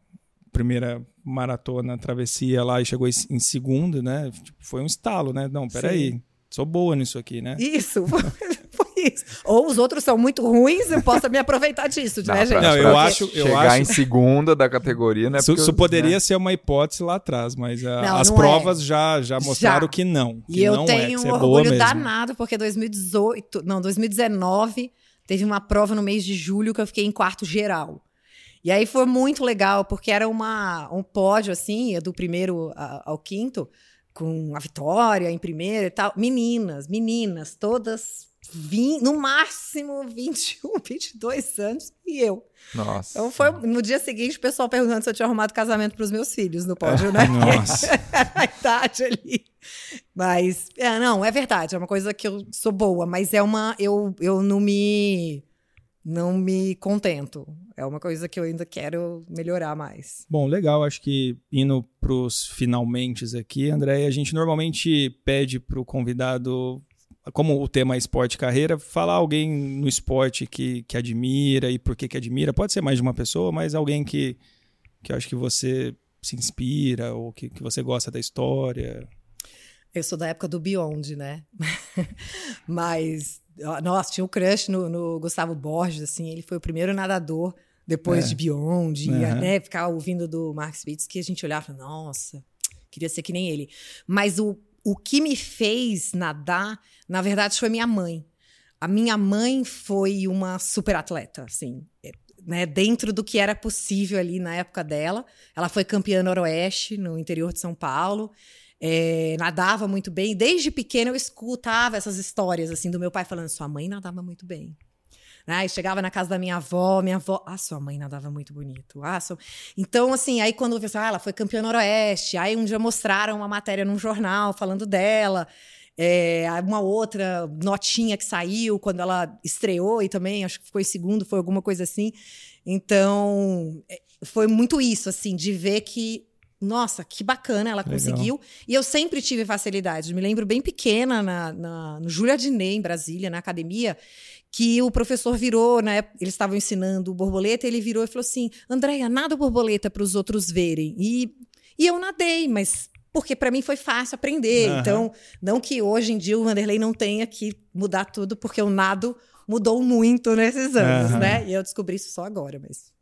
primeira maratona, travessia lá e chegou em segundo, né? Tipo, foi um estalo, né? Não, peraí, Sim. sou boa nisso aqui, né? Isso, (laughs) foi isso. Ou os outros são muito ruins, eu posso me aproveitar disso, não, né, gente? Não, eu acho, eu chegar acho... em segunda da categoria, né? Isso, isso poderia né? ser uma hipótese lá atrás, mas a, não, as não provas é. já, já mostraram já. que não. Que e eu não tenho é, um é orgulho danado, porque 2018, não, 2019 teve uma prova no mês de julho que eu fiquei em quarto geral. E aí foi muito legal, porque era uma, um pódio, assim, do primeiro ao quinto, com a Vitória em primeiro e tal. Meninas, meninas, todas no máximo 21, 22 (laughs) anos e eu. Nossa. Então foi no dia seguinte o pessoal perguntando se eu tinha arrumado casamento para os meus filhos no pódio, né? (laughs) Nossa. (laughs) a idade ali. Mas, é, não, é verdade, é uma coisa que eu sou boa, mas é uma. Eu, eu não me. Não me contento. É uma coisa que eu ainda quero melhorar mais. Bom, legal. Acho que indo para os finalmente aqui, André, a gente normalmente pede para o convidado como o tema é esporte e carreira, falar alguém no esporte que, que admira e por que, que admira. Pode ser mais de uma pessoa, mas alguém que, que eu acho que você se inspira ou que, que você gosta da história. Eu sou da época do Beyond, né? (laughs) mas, nossa, tinha um crush no, no, Gustavo Borges, assim, ele foi o primeiro nadador depois é. de Beyond, uhum. né, ficar ouvindo do Mark Spitz, que a gente olhava e nossa, queria ser que nem ele. Mas o o que me fez nadar, na verdade, foi minha mãe. A minha mãe foi uma super atleta, assim, é, né, dentro do que era possível ali na época dela. Ela foi campeã noroeste, no interior de São Paulo. É, nadava muito bem. Desde pequena eu escutava essas histórias assim do meu pai falando: sua mãe nadava muito bem. Né? chegava na casa da minha avó, minha avó, ah, sua mãe nadava muito bonito. Ah, sua... Então, assim, aí quando eu pensei, ah, ela foi campeã noroeste, aí um dia mostraram uma matéria num jornal falando dela. É, uma outra notinha que saiu quando ela estreou e também acho que ficou em segundo, foi alguma coisa assim. Então, é, foi muito isso, assim, de ver que nossa, que bacana, ela Legal. conseguiu. E eu sempre tive facilidade. Me lembro bem pequena, na, na, no Júlia Diné, em Brasília, na academia, que o professor virou, né? Eles estavam ensinando o borboleta, e ele virou e falou assim: Andréia, nada borboleta para os outros verem. E, e eu nadei, mas porque para mim foi fácil aprender. Uhum. Então, não que hoje em dia o Vanderlei não tenha que mudar tudo, porque o nado mudou muito nesses anos, uhum. né? E eu descobri isso só agora, mas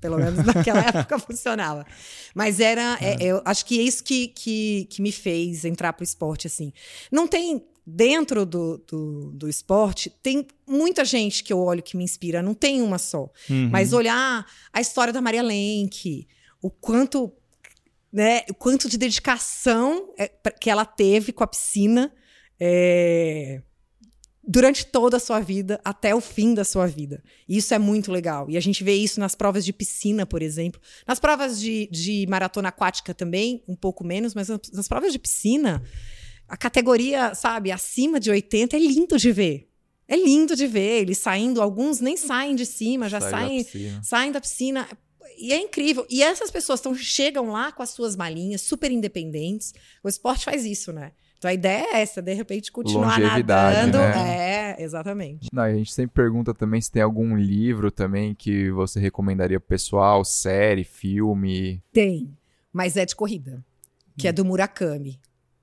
pelo menos naquela (laughs) época funcionava. Mas era, é, eu acho que é isso que, que, que me fez entrar pro esporte, assim. Não tem dentro do, do, do, esporte, tem muita gente que eu olho que me inspira, não tem uma só. Uhum. Mas olhar a história da Maria Lenk, o quanto, né, o quanto de dedicação é, que ela teve com a piscina é, durante toda a sua vida, até o fim da sua vida. Isso é muito legal. E a gente vê isso nas provas de piscina, por exemplo. Nas provas de, de maratona aquática também, um pouco menos, mas nas provas de piscina a categoria, sabe, acima de 80 é lindo de ver. É lindo de ver. Eles saindo, alguns nem saem de cima, já Sai saem, da saem da piscina. E é incrível. E essas pessoas tão, chegam lá com as suas malinhas, super independentes. O esporte faz isso, né? Então a ideia é essa, de repente continuar nadando. Né? É, exatamente. Não, a gente sempre pergunta também se tem algum livro também que você recomendaria pro pessoal, série, filme. Tem, mas é de corrida, que é do Murakami.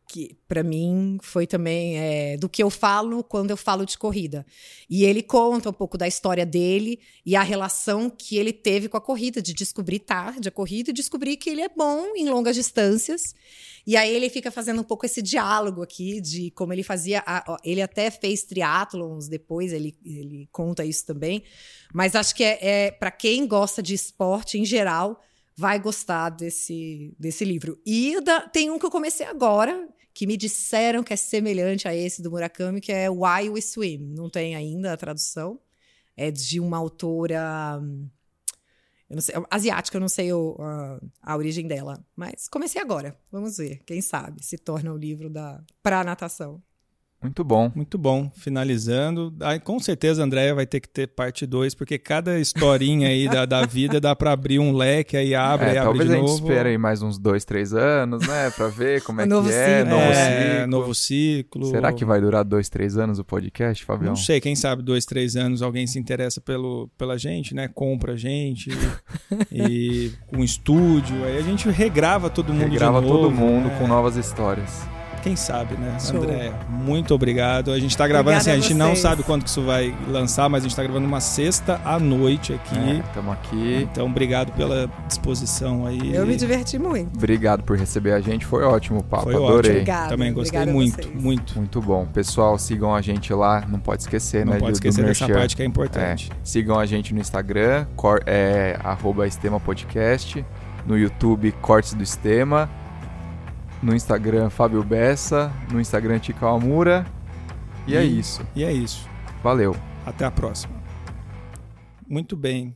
Que para mim foi também é, do que eu falo quando eu falo de corrida. E ele conta um pouco da história dele e a relação que ele teve com a corrida, de descobrir tarde a corrida e descobrir que ele é bom em longas distâncias. E aí ele fica fazendo um pouco esse diálogo aqui de como ele fazia. A, ele até fez triatlons depois, ele, ele conta isso também. Mas acho que é, é para quem gosta de esporte em geral vai gostar desse, desse livro. E da, tem um que eu comecei agora, que me disseram que é semelhante a esse do Murakami, que é Why We Swim. Não tem ainda a tradução. É de uma autora. Eu não sei, asiática, eu não sei o, a, a, origem dela. Mas comecei agora. Vamos ver. Quem sabe se torna o livro da para natação. Muito bom. Muito bom. Finalizando. Aí, com certeza, a Andréia vai ter que ter parte 2, porque cada historinha aí da, da vida dá para abrir um leque, aí abre, é, aí abre de novo. Talvez a gente espere aí mais uns dois, três anos, né? Pra ver como é novo que é, ciclo. novo É, ciclo. novo ciclo. Será que vai durar dois, três anos o podcast, Fabião? Não sei, quem sabe dois, três anos alguém se interessa pelo, pela gente, né? Compra a gente (laughs) e com um estúdio. Aí a gente regrava todo mundo Regrava de novo. todo mundo né? com novas histórias. Quem sabe, né? Show. André, muito obrigado. A gente tá gravando Obrigada assim, a gente a não sabe quando que isso vai lançar, mas a gente tá gravando uma sexta à noite aqui. Estamos aqui. Então, obrigado pela disposição aí. Eu me diverti muito. Obrigado por receber a gente. Foi ótimo o papo. Foi Adorei. ótimo. Também gostei obrigada muito, vocês. muito. Muito bom. Pessoal, sigam a gente lá. Não pode esquecer, Não né? pode do- do esquecer dessa merchan. parte que é importante. É. Sigam a gente no Instagram, cor, é, arroba Estema Podcast. No YouTube, Cortes do Estema. No Instagram, Fábio Bessa. No Instagram, Tica Amura. E, é E- isso. E é isso. Valeu. Até a próxima. Muito bem.